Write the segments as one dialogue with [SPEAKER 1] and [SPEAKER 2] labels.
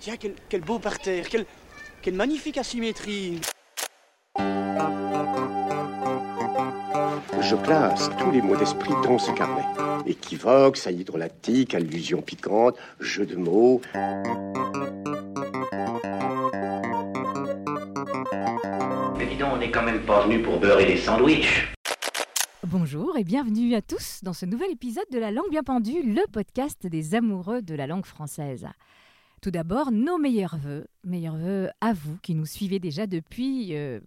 [SPEAKER 1] Tiens, quel, quel beau parterre, quelle, quelle magnifique asymétrie.
[SPEAKER 2] Je place tous les mots d'esprit dans ce carnet. Équivoque, saillie drôlatique, allusion piquante, jeu de mots.
[SPEAKER 3] Mais dis donc, on n'est quand même pas venu pour beurrer des sandwichs.
[SPEAKER 4] Bonjour et bienvenue à tous dans ce nouvel épisode de La langue bien pendue, le podcast des amoureux de la langue française. Tout d'abord, nos meilleurs voeux, meilleurs voeux à vous qui nous suivez déjà depuis euh,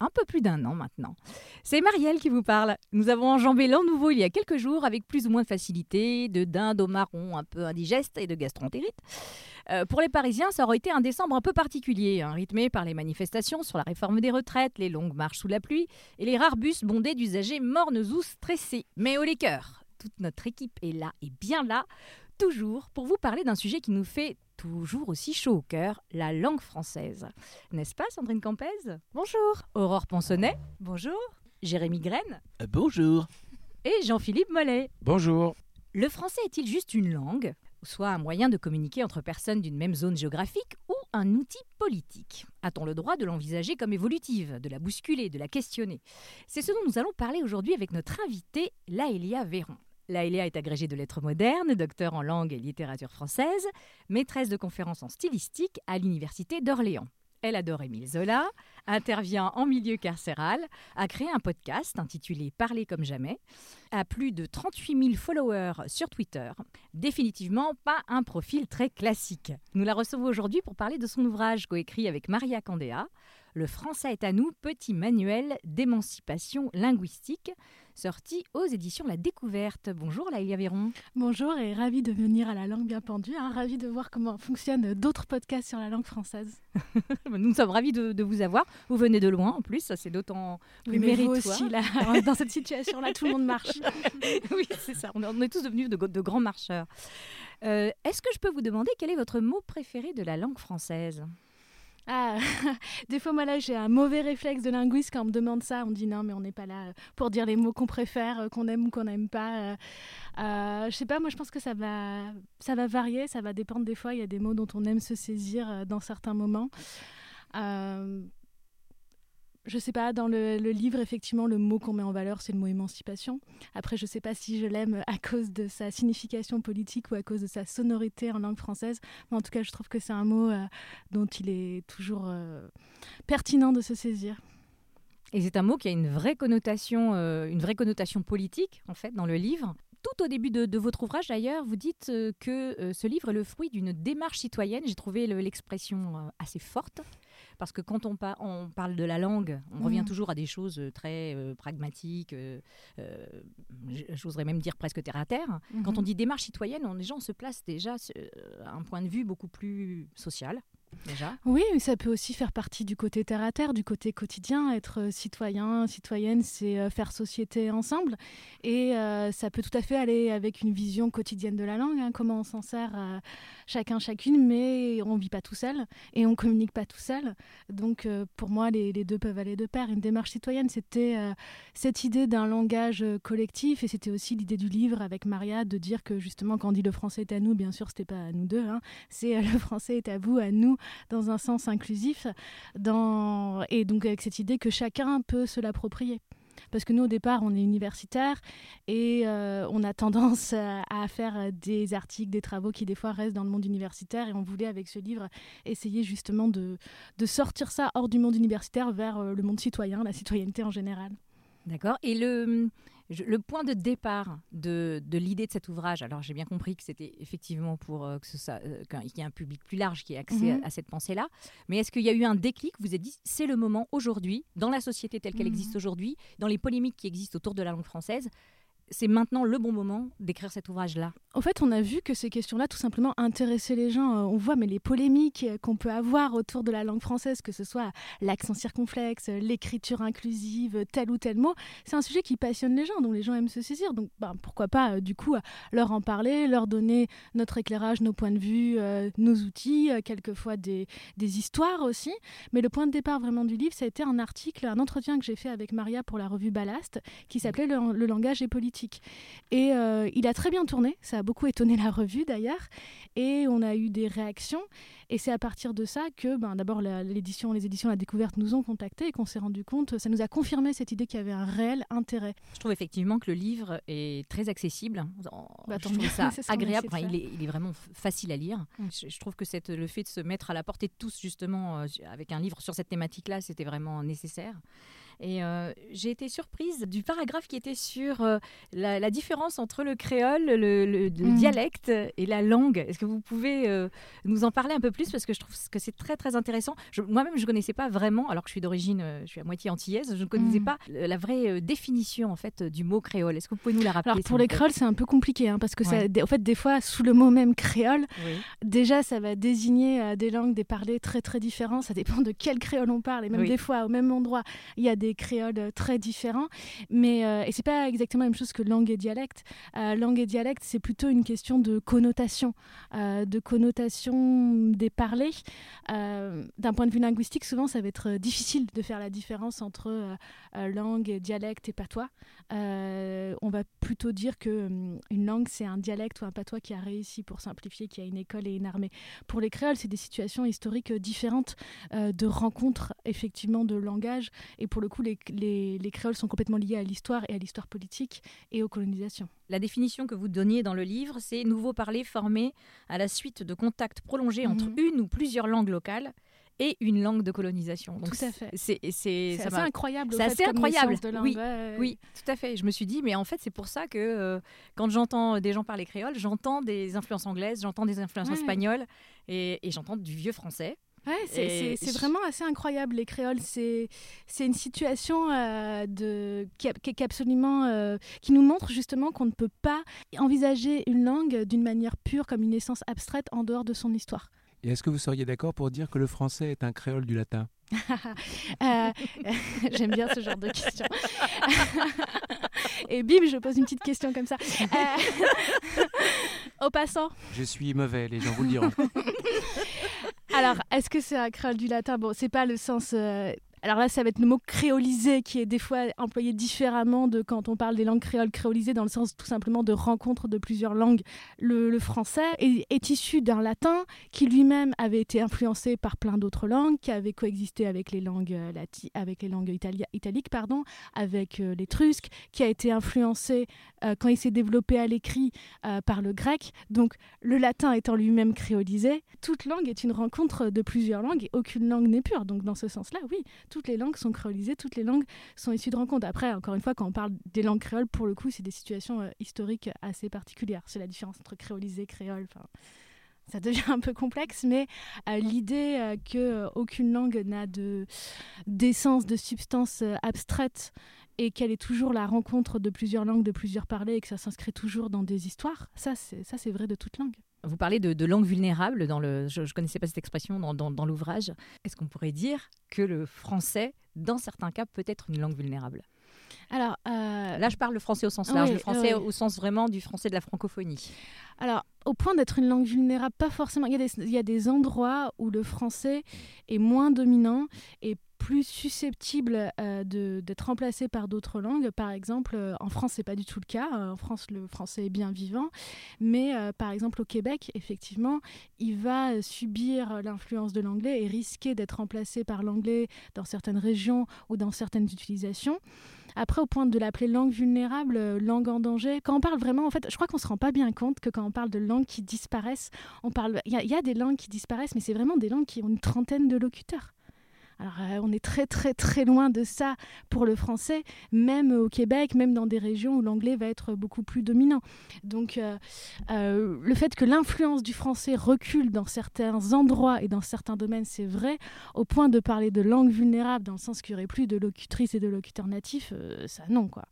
[SPEAKER 4] un peu plus d'un an maintenant. C'est Marielle qui vous parle. Nous avons enjambé l'an nouveau il y a quelques jours avec plus ou moins de facilité, de dinde au marron un peu indigeste et de gastroentérite. Euh, pour les Parisiens, ça aurait été un décembre un peu particulier, hein, rythmé par les manifestations sur la réforme des retraites, les longues marches sous la pluie et les rares bus bondés d'usagers mornes ou stressés. Mais au les cœurs, toute notre équipe est là et bien là, toujours pour vous parler d'un sujet qui nous fait toujours aussi chaud au cœur, la langue française. N'est-ce pas, Sandrine Campez? Bonjour. Aurore Ponsonnet Bonjour. Jérémy Graine?
[SPEAKER 5] Bonjour.
[SPEAKER 4] Et Jean-Philippe Mollet?
[SPEAKER 5] Bonjour.
[SPEAKER 4] Le français est-il juste une langue? Soit un moyen de communiquer entre personnes d'une même zone géographique ou un outil politique? A-t-on le droit de l'envisager comme évolutive, de la bousculer, de la questionner? C'est ce dont nous allons parler aujourd'hui avec notre invitée, Laëlia Véron. Laëlia est agrégée de lettres modernes, docteur en langue et littérature française, maîtresse de conférences en stylistique à l'Université d'Orléans. Elle adore Émile Zola, intervient en milieu carcéral, a créé un podcast intitulé Parler comme jamais, a plus de 38 000 followers sur Twitter. Définitivement pas un profil très classique. Nous la recevons aujourd'hui pour parler de son ouvrage coécrit avec Maria Candéa, Le français est à nous, petit manuel d'émancipation linguistique, sorti aux éditions La Découverte. Bonjour Laïlia Véron.
[SPEAKER 6] Bonjour et ravi de venir à la langue bien pendue, hein, ravi de voir comment fonctionnent d'autres podcasts sur la langue française.
[SPEAKER 4] Nous sommes ravis de, de, vous avoir. Vous venez de loin en plus, ça c'est d'autant plus
[SPEAKER 6] oui, mais
[SPEAKER 4] méritoire.
[SPEAKER 6] Vous aussi, là, dans cette situation-là, tout le monde marche.
[SPEAKER 4] oui, c'est ça, on est, on est, tous devenus de, de grands marcheurs. Euh, Est-ce que je peux vous demander quel est votre mot préféré de la langue française?
[SPEAKER 6] Ah, des fois, moi là, j'ai un mauvais réflexe de linguiste quand on me demande ça. On dit non, mais on n'est pas là pour dire les mots qu'on préfère, qu'on aime ou qu'on n'aime pas. Euh, je sais pas, moi je pense que ça va, ça va varier, ça va dépendre des fois. Il y a des mots dont on aime se saisir dans certains moments. Euh, je sais pas, dans le, livre, effectivement, le mot qu'on met en valeur, c'est le mot émancipation. Après, je sais pas si je l'aime à cause de sa signification politique ou à cause de sa sonorité en langue française. Mais en tout cas, je trouve que c'est un mot euh, dont il est toujours euh, pertinent de se saisir.
[SPEAKER 4] Et c'est un mot qui a une vraie connotation, euh, une vraie connotation politique, en fait, dans le livre. Tout au début de, votre ouvrage, d'ailleurs, vous dites que ce livre est le fruit d'une démarche citoyenne. J'ai trouvé l'expression assez forte parce que quand on, par on, parle de la langue, on mmh. revient toujours à des choses très euh, pragmatiques, euh, euh, j'oserais même dire presque terre à terre. Mmh. Quand on dit démarche citoyenne, on, les gens se placent déjà à un point de vue beaucoup plus social.
[SPEAKER 6] Oui, mais ça peut aussi faire partie du côté terre à terre, du côté quotidien. Être citoyen, citoyenne, c'est faire société ensemble. Et euh, ça peut tout à fait aller avec une vision quotidienne de la langue, hein, comment on s'en sert euh, chacun, chacune, mais on ne vit pas tout seul et on ne communique pas tout seul. Donc euh, pour moi, les, les, deux peuvent aller de pair. Une démarche citoyenne, c'était cette idée d'un langage collectif et c'était aussi l'idée du livre avec Maria de dire que justement, quand on dit le français est à nous, bien sûr, ce n'était pas à nous deux, hein, c'est le français est à vous, à nous dans un sens inclusif, et donc avec cette idée que chacun peut se l'approprier. Parce que nous, au départ, on est universitaire et euh, on a tendance à, à, faire des articles, des travaux qui, des fois, restent dans le monde universitaire. Et on voulait, avec ce livre, essayer justement de, de sortir ça hors du monde universitaire vers euh, le monde citoyen, la citoyenneté en général.
[SPEAKER 4] D'accord. Et le, le point de départ de, de l'idée de cet ouvrage, alors j'ai bien compris que c'était effectivement pour euh, euh, qu'il y ait un public plus large qui ait accès
[SPEAKER 6] Mhm.
[SPEAKER 4] à, à, cette pensée-là, mais est-ce qu'il y a eu un déclic Vous êtes dit, c'est le moment aujourd'hui, dans la société telle qu'elle
[SPEAKER 6] Mhm.
[SPEAKER 4] existe aujourd'hui, dans les polémiques qui existent autour de la langue française, c'est maintenant le bon moment d'écrire cet ouvrage-là
[SPEAKER 6] En fait, on a vu que ces questions-là, tout simplement, intéressaient les gens. Euh, on voit, mais les polémiques qu'on peut avoir autour de la langue française, que ce soit l'accent circonflexe, l'écriture inclusive, tel ou tel mot, c'est un sujet qui passionne les gens, dont les gens aiment se saisir. Donc, ben, pourquoi pas, euh, du coup, leur en parler, leur donner notre éclairage, nos points de vue, euh, nos outils, quelquefois des, des histoires aussi. Mais le point de départ vraiment du livre, ça a été un article, un entretien que j'ai fait avec Maria pour la revue Ballast, qui s'appelait le, le langage et politique et euh, il a très bien tourné, ça a beaucoup étonné la revue d'ailleurs, et on a eu des réactions. Et c'est à partir de ça que, ben, d'abord, l'édition, les éditions La Découverte nous ont contactés et qu'on s'est rendu compte, ça nous a confirmé cette idée qu'il y avait un réel intérêt.
[SPEAKER 4] Je trouve effectivement que le livre est très accessible. Bah, je trouve ça agréable. il, est, il, est, vraiment facile à lire. Mm. Je, trouve que cette, le fait de se mettre à la portée de tous, justement, euh, avec un livre sur cette thématique-là, c'était vraiment nécessaire. Et euh, j'ai été surprise du paragraphe qui était sur euh, la, différence entre le créole, le, mm. dialecte et la langue. Est-ce que vous pouvez euh, nous en parler un peu plus? Parce que je trouve que c'est très très intéressant. Moi-même, je ne connaissais pas vraiment, alors que je suis d'origine, je suis à moitié antillaise, je ne connaissais mm. pas la vraie définition en fait du mot créole. Est-ce que vous pouvez nous la rappeler
[SPEAKER 6] Alors pour les créoles, c'est un peu compliqué hein, parce que ça, en fait, des fois, sous le mot même créole, déjà, ça va désigner des langues, des parlers très très différents. Ça dépend de quel créole on parle et même des fois au même endroit, il y a des créoles très différents. Mais, euh, et c'est pas exactement la même chose que langue et dialecte. Euh, langue et dialecte, c'est plutôt une question de connotation, euh, de connotation des parlers. D'un point de vue linguistique, souvent, ça va être difficile de faire la différence entre langue, dialecte et patois. on va plutôt dire que hum, une langue, c'est un dialecte ou un patois qui a réussi, pour simplifier, qui a une école et une armée. Pour les créoles, c'est des situations historiques différentes de rencontres, effectivement, de langage. Et pour le coup, les, créoles sont complètement liés à l'histoire et à l'histoire politique et aux colonisations.
[SPEAKER 4] La définition que vous donniez dans le livre, c'est nouveau parler formé à la suite de contacts prolongés entre mhm. une ou plusieurs langues locales et une langue de colonisation.
[SPEAKER 6] Donc tout à fait.
[SPEAKER 4] C'est
[SPEAKER 6] assez incroyable.
[SPEAKER 4] C'est assez incroyable. Oui, oui, tout à fait. Je me suis dit, mais en fait, c'est pour ça que euh, quand j'entends des gens parler créole, j'entends des influences anglaises, j'entends des influences espagnoles et j'entends du vieux français.
[SPEAKER 6] Ouais, c'est vraiment assez incroyable les créoles. C'est une situation euh, de, qui, qui, absolument euh, qui nous montre justement qu'on ne peut pas envisager une langue d'une manière pure comme une essence abstraite en dehors de son histoire.
[SPEAKER 5] Et est-ce que vous seriez d'accord pour dire que le français est un créole du latin?
[SPEAKER 6] Euh, J'aime bien ce genre de questions. Et bim, je pose une petite question comme ça. Au passant.
[SPEAKER 5] Je suis mauvais, les gens vous le diront.
[SPEAKER 6] Alors, est-ce que c'est un créole du latin? Bon, c'est pas le sens euh, alors là, ça va être le mot créolisé qui est des fois employé différemment de quand on parle des langues créoles créolisées, dans le sens tout simplement de rencontre de plusieurs langues. Le, français est, issu d'un latin qui lui-même avait été influencé par plein d'autres langues, qui avait coexisté avec les langues, euh, avec les langues italiques, pardon, avec euh, l'étrusque, qui a été influencé euh, quand il s'est développé à l'écrit par le grec. Donc le latin étant lui-même créolisé, toute langue est une rencontre de plusieurs langues et aucune langue n'est pure. Donc dans ce sens-là, oui, toutes les langues sont créolisées, toutes les langues sont issues de rencontres. Après, encore une fois, quand on parle des langues créoles, pour le coup, c'est des situations euh, historiques assez particulières. C'est la différence entre créolisé, créole. Ça devient un peu complexe, mais euh, l'idée euh, aucune langue n'a de d'essence, de substance abstraite et qu'elle est toujours la rencontre de plusieurs langues, de plusieurs parlers, et que ça s'inscrit toujours dans des histoires, ça c'est vrai de toute langue.
[SPEAKER 4] Vous parlez de, langue vulnérable, dans le, je ne connaissais pas cette expression dans, l'ouvrage. Est-ce qu'on pourrait dire que le français, dans certains cas, peut être une langue vulnérable?
[SPEAKER 6] Alors, euh,
[SPEAKER 4] là, je parle le français au sens large, le français au sens vraiment du français de la francophonie.
[SPEAKER 6] Alors, au point d'être une langue vulnérable, pas forcément. Il y, a des, il y, a des, endroits où le français est moins dominant et plus susceptible euh, d'être remplacé par d'autres langues. Par exemple, euh, en France, c'est pas du tout le cas. Euh, en France, le français est bien vivant, mais par exemple au Québec, effectivement, il va subir l'influence de l'anglais et risquer d'être remplacé par l'anglais dans certaines régions ou dans certaines utilisations. Après, au point de l'appeler langue vulnérable, langue en danger, quand on parle vraiment, en fait, je crois qu'on se rend pas bien compte que quand on parle de langues qui disparaissent, il y, a des langues qui disparaissent, mais c'est vraiment des langues qui ont une trentaine de locuteurs. Alors euh, on est très très très loin de ça pour le français, même au Québec, même dans des régions où l'anglais va être beaucoup plus dominant. Donc euh, euh, le fait que l'influence du français recule dans certains endroits et dans certains domaines, c'est vrai, au point de parler de langue vulnérable dans le sens qu'il n'y aurait plus de locutrices et de locuteurs natifs, ça non quoi.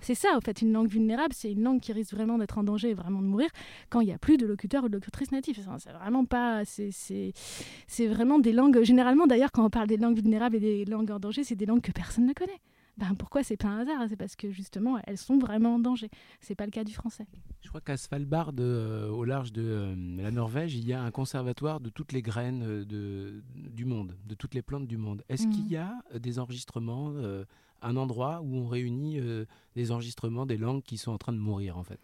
[SPEAKER 6] C'est ça, en fait, une langue vulnérable, c'est une langue qui risque vraiment d'être en danger et vraiment de mourir quand il n'y a plus de locuteur ou de locutrice natif. C'est vraiment pas. C'est vraiment des langues. Généralement, d'ailleurs, quand on parle des langues vulnérables et des langues en danger, c'est des langues que personne ne connaît. Ben, pourquoi c'est pas un hasard? C'est parce que justement, elles sont vraiment en danger. C'est pas le cas du français.
[SPEAKER 5] Je crois qu'à Svalbard, euh, au large de euh, la Norvège, il y a un conservatoire de toutes les graines euh, de, du monde, de toutes les plantes du monde. Est-ce qu'il
[SPEAKER 6] Mhm.
[SPEAKER 5] y a des enregistrements, un endroit où on réunit des enregistrements des langues qui sont en train de mourir en fait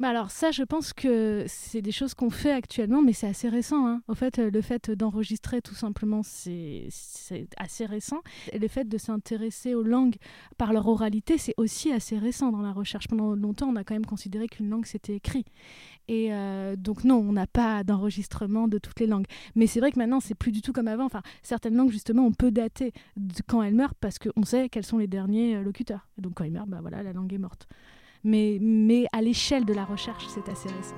[SPEAKER 6] Bah alors ça, je pense que c'est des choses qu'on fait actuellement, mais c'est assez récent. hein. En fait, euh, le fait d'enregistrer tout simplement, c'est assez récent. Et le fait de s'intéresser aux langues par leur oralité, c'est aussi assez récent dans la recherche. Pendant longtemps, on a quand même considéré qu'une langue, c'était écrit. Et euh, donc non, on n'a pas d'enregistrement de toutes les langues. Mais c'est vrai que maintenant, c'est plus du tout comme avant. Enfin, certaines langues, justement, on peut dater de quand elles meurent parce qu'on sait quels sont les derniers euh, locuteurs. Et donc quand ils meurent, bah voilà, la langue est morte. Mais, mais à l'échelle de la recherche, c'est assez récent.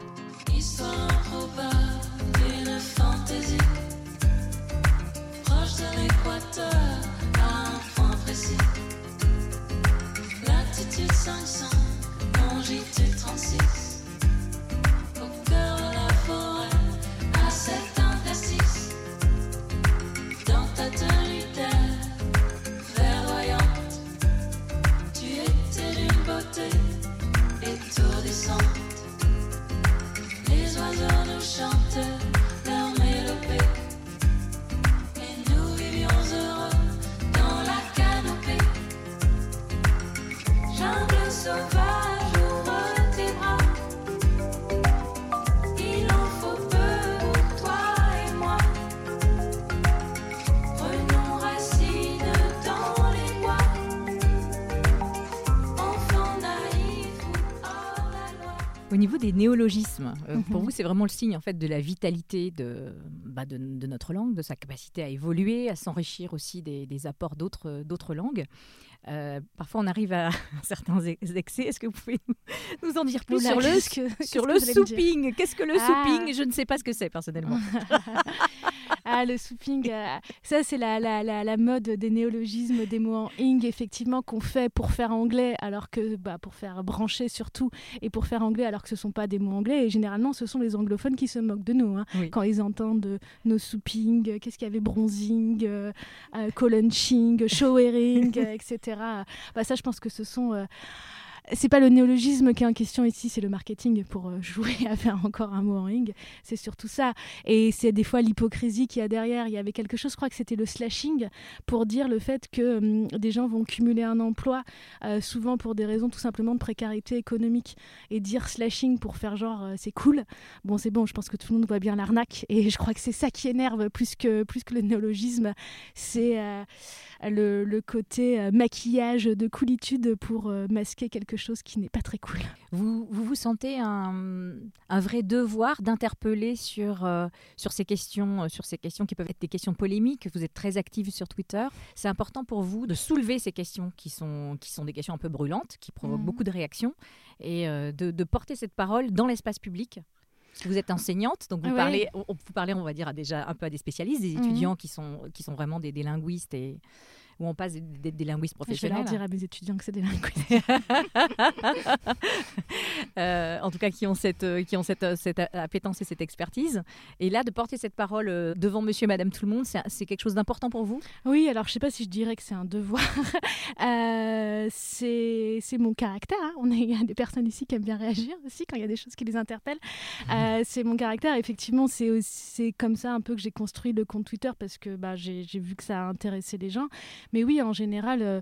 [SPEAKER 4] Néologismes, euh, pour
[SPEAKER 6] Mhm.
[SPEAKER 4] vous, c'est vraiment le signe en fait de la vitalité de, bah, de, de notre langue, de sa capacité à évoluer, à s'enrichir aussi des, des apports d'autres langues. Euh, parfois, on arrive à certains ex- excès. Est-ce que vous pouvez nous, en dire plus
[SPEAKER 6] Oula,
[SPEAKER 4] sur le,
[SPEAKER 6] que-
[SPEAKER 4] sur le souping? Qu'est-ce que le
[SPEAKER 6] Ah.
[SPEAKER 4] souping? Je ne sais pas ce que c'est personnellement.
[SPEAKER 6] Ah, le souping, euh, ça c'est la, la, la, la mode des néologismes, des mots en ing, effectivement, qu'on fait pour faire anglais, alors que bah, pour faire brancher surtout, et pour faire anglais, alors que ce ne sont pas des mots anglais. Et généralement, ce sont les anglophones qui se moquent de nous. hein,
[SPEAKER 4] Oui.
[SPEAKER 6] Quand ils entendent nos souping, euh, qu'est-ce qu'il y avait, bronzing, euh, colunching, showering, euh, Bah, ça, je pense que ce sont. C'est pas le néologisme qui est en question ici, c'est le marketing pour euh, jouer à faire encore un mot en ing. C'est surtout ça. Et c'est des fois l'hypocrisie qu'il y a derrière. Il y avait quelque chose, je crois que c'était le slashing, pour dire le fait que hum, des gens vont cumuler un emploi, euh, souvent pour des raisons tout simplement de précarité économique. Et dire slashing pour faire genre euh, c'est cool, bon c'est bon, je pense que tout le monde voit bien l'arnaque. Et je crois que c'est ça qui énerve plus que, plus que le néologisme. C'est le, côté maquillage de coolitude pour masquer quelque chose qui n'est pas très cool.
[SPEAKER 4] Vous, vous vous sentez un, un vrai devoir d'interpeller sur, euh, sur, ces questions, euh, sur ces questions qui peuvent être des questions polémiques. Vous êtes très active sur Twitter. C'est important pour vous de soulever ces questions qui sont, qui sont des questions un peu brûlantes, qui provoquent
[SPEAKER 6] Mhm.
[SPEAKER 4] beaucoup de réactions, et euh, de, de porter cette parole dans l'espace public. Vous êtes enseignante, donc vous,
[SPEAKER 6] Ouais.
[SPEAKER 4] parlez, on, vous parlez, on va dire, à déjà un peu à des spécialistes, des
[SPEAKER 6] Mhm.
[SPEAKER 4] étudiants qui, sont, qui sont vraiment des, des linguistes et où on passe des, des- linguistes
[SPEAKER 6] Je vais
[SPEAKER 4] professionnels.
[SPEAKER 6] leur dire à mes étudiants que c'est des linguistes.
[SPEAKER 4] Euh, en tout cas qui ont cette, euh, qui ont cette, euh, cette appétence et cette expertise. Et là, de porter cette parole devant monsieur et madame tout le monde, c'est quelque chose d'important pour vous?
[SPEAKER 6] Oui, alors je sais pas si je dirais que c'est un devoir. Euh, c'est mon caractère. hein. On est, il y a des personnes ici qui aiment bien réagir aussi quand il y a des choses qui les interpellent. Euh, c'est mon caractère. Effectivement, c'est comme ça un peu que j'ai construit le compte Twitter parce que bah, j'ai vu que ça a intéressé les gens. Mais oui, en général. euh,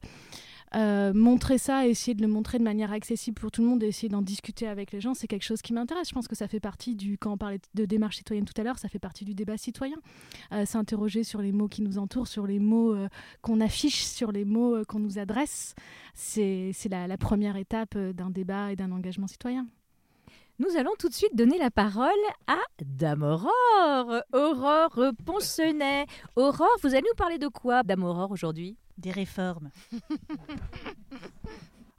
[SPEAKER 6] euh, montrer ça, essayer de le montrer de manière accessible pour tout le monde essayer d'en discuter avec les gens, c'est quelque chose qui m'intéresse. Je pense que ça fait partie du, quand on parlait de démarche citoyenne tout à l'heure, ça fait partie du débat citoyen. Euh, S'interroger sur les mots qui nous entourent, sur les mots qu'on affiche, sur les mots qu'on nous adresse, c'est la, première étape d'un débat et d'un engagement citoyen.
[SPEAKER 4] Nous allons tout de suite donner la parole à Dame Aurore, Aurore Poncenet. Aurore, vous allez nous parler de quoi, Dame Aurore, aujourd'hui?
[SPEAKER 7] Des réformes.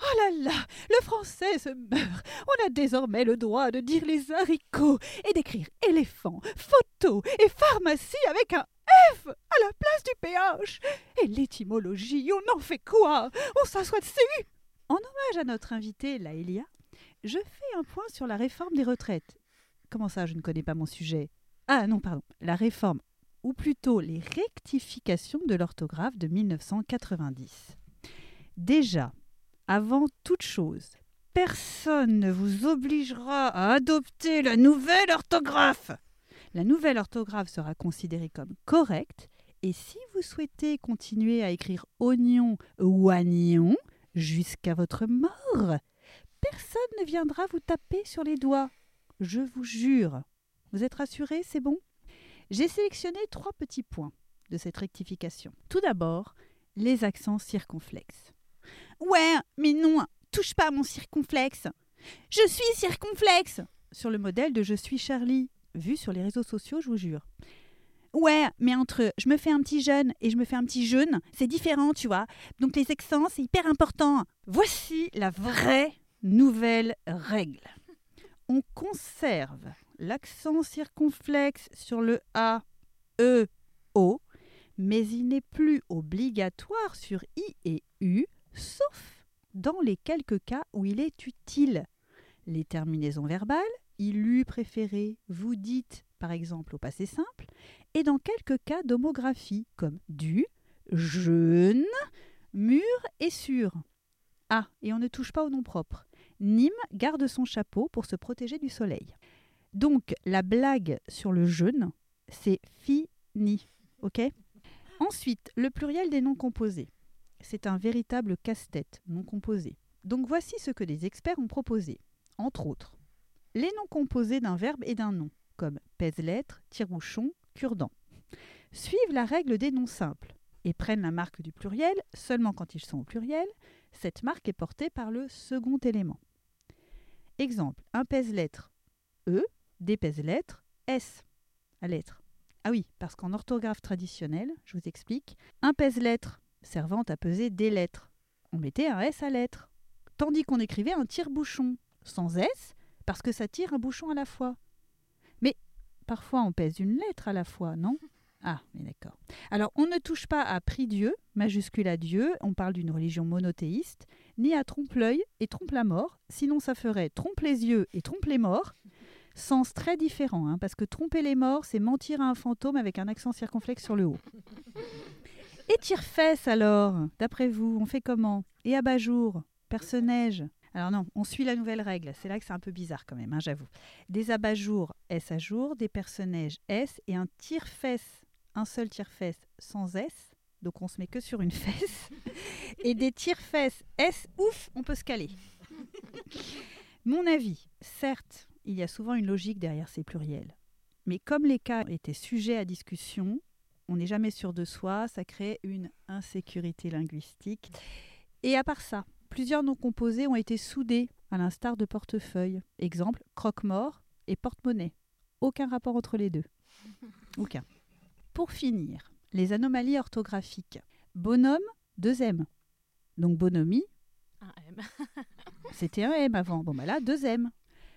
[SPEAKER 7] Oh là là, le français se meurt. On a désormais le droit de dire les haricots et d'écrire éléphant, photo et pharmacie avec un F à la place du PH. Et l'étymologie, on en fait quoi? On s'assoit dessus En hommage à notre invitée Laëlia, je fais un point sur la réforme des retraites. Comment ça, je ne connais pas mon sujet? Ah non, pardon, la réforme, ou plutôt les rectifications de l'orthographe de 1990. Déjà, avant toute chose, personne ne vous obligera à adopter la nouvelle orthographe. La nouvelle orthographe sera considérée comme correcte et si vous souhaitez continuer à écrire oignon ou oignon jusqu'à votre mort, personne ne viendra vous taper sur les doigts. Je vous jure. Vous êtes rassurés, c'est bon? J'ai sélectionné trois petits points de cette rectification. Tout d'abord, les accents circonflexes. Ouais, mais non, touche pas à mon circonflexe. Je suis circonflexe Sur le modèle de Je suis Charlie, vu sur les réseaux sociaux, je vous jure. Ouais, mais entre je me fais un petit jeune et je me fais un petit jeune, c'est différent, tu vois. Donc les accents, c'est hyper important. Voici la vraie nouvelle règle. On conserve l'accent circonflexe sur le A, E, O, mais il n'est plus obligatoire sur I et U, sauf dans les quelques cas où il est utile. Les terminaisons verbales, il eût préféré, vous dites par exemple au passé simple, et dans quelques cas d'homographie comme du, jeune, mûr et sûr. Ah, et on ne touche pas au nom propre. Nîmes garde son chapeau pour se protéger du soleil. Donc la blague sur le jeune, c'est fini. OK? Ensuite, le pluriel des noms composés. C'est un véritable casse-tête non composé. Donc voici ce que des experts ont proposé. Entre autres, les noms composés d'un verbe et d'un nom, comme pèse-lettre, tire-bouchon, cure-dent, suivent la règle des noms simples et prennent la marque du pluriel seulement quand ils sont au pluriel. Cette marque est portée par le second élément. Exemple, un pèse-lettre E, des pèse-lettres S à lettre. Ah oui, parce qu'en orthographe traditionnelle, je vous explique, un pèse-lettre servant à peser des lettres, on mettait un S à lettre. Tandis qu'on écrivait un tire-bouchon sans S, parce que ça tire un bouchon à la fois. Mais parfois on pèse une lettre à la fois, non? Ah, mais d'accord. Alors on ne touche pas à prie Dieu, majuscule à Dieu, on parle d'une religion monothéiste, ni à trompe-l'œil et trompe la mort, sinon ça ferait trompe les yeux et trompe les morts. Sens très différent, hein, parce que tromper les morts, c'est mentir à un fantôme avec un accent circonflexe sur le haut. Et tire-fesse alors, d'après vous, on fait comment? Et abat-jour, personne-neige alors non, on suit la nouvelle règle. C'est là que c'est un peu bizarre quand même, hein, j'avoue. Des abat-jours S à jour, des personnages S et un tire-fesse, un seul tire-fesse sans S. Donc on se met que sur une fesse. Et des tire-fesses S, ouf, on peut se caler. Mon avis, certes, il y a souvent une logique derrière ces pluriels. Mais comme les cas étaient sujets à discussion, on n'est jamais sûr de soi, ça crée une insécurité linguistique. Et à part ça, plusieurs noms composés ont été soudés, à l'instar de portefeuille. Exemple, croque-mort et porte-monnaie. Aucun rapport entre les deux. Aucun. Pour finir, les anomalies orthographiques. Bonhomme, deux M. Donc bonhomie,
[SPEAKER 4] Un M.
[SPEAKER 7] c'était un M avant. Bon, bah là, deux M.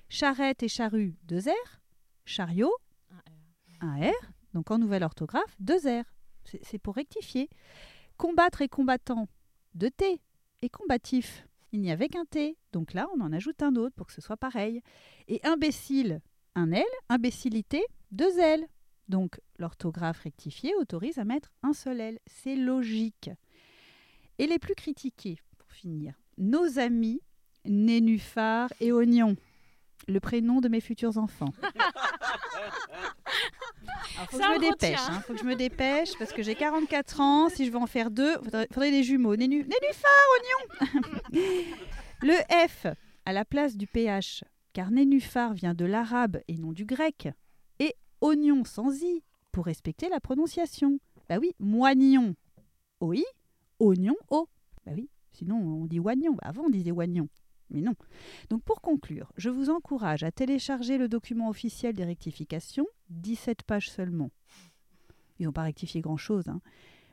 [SPEAKER 7] Charrette et charrue, deux R. Chariot,
[SPEAKER 4] Un R.
[SPEAKER 7] un R. Donc en nouvelle orthographe, deux R. C'est c'est pour rectifier. Combattre et combattant, deux T. Et combatif, il n'y avait qu'un T. Donc là, on en ajoute un autre pour que ce soit pareil. Et imbécile, un L. Imbécilité, deux L. Donc l'orthographe rectifiée autorise à mettre un seul L. C'est logique. Et les plus critiqués, pour finir, nos amis Nénuphar et Oignon, le prénom de mes futurs enfants. Alors, faut que
[SPEAKER 4] Ça,
[SPEAKER 7] je me dépêche, hein, faut que je me dépêche parce que j'ai 44 ans. Si je veux en faire deux, faudrait, faudrait des jumeaux. Nénu, nénuphar, oignon. Le F à la place du PH, car nénuphar vient de l'arabe et non du grec. Et oignon sans i pour respecter la prononciation. Bah oui, moignon, OI, oignon, O. Bah oui, sinon on dit oignon. Bah avant on disait oignon. Mais non. Donc pour conclure, je vous encourage à télécharger le document officiel des rectifications, 17 pages seulement. Ils n'ont pas rectifié grand-chose. hein.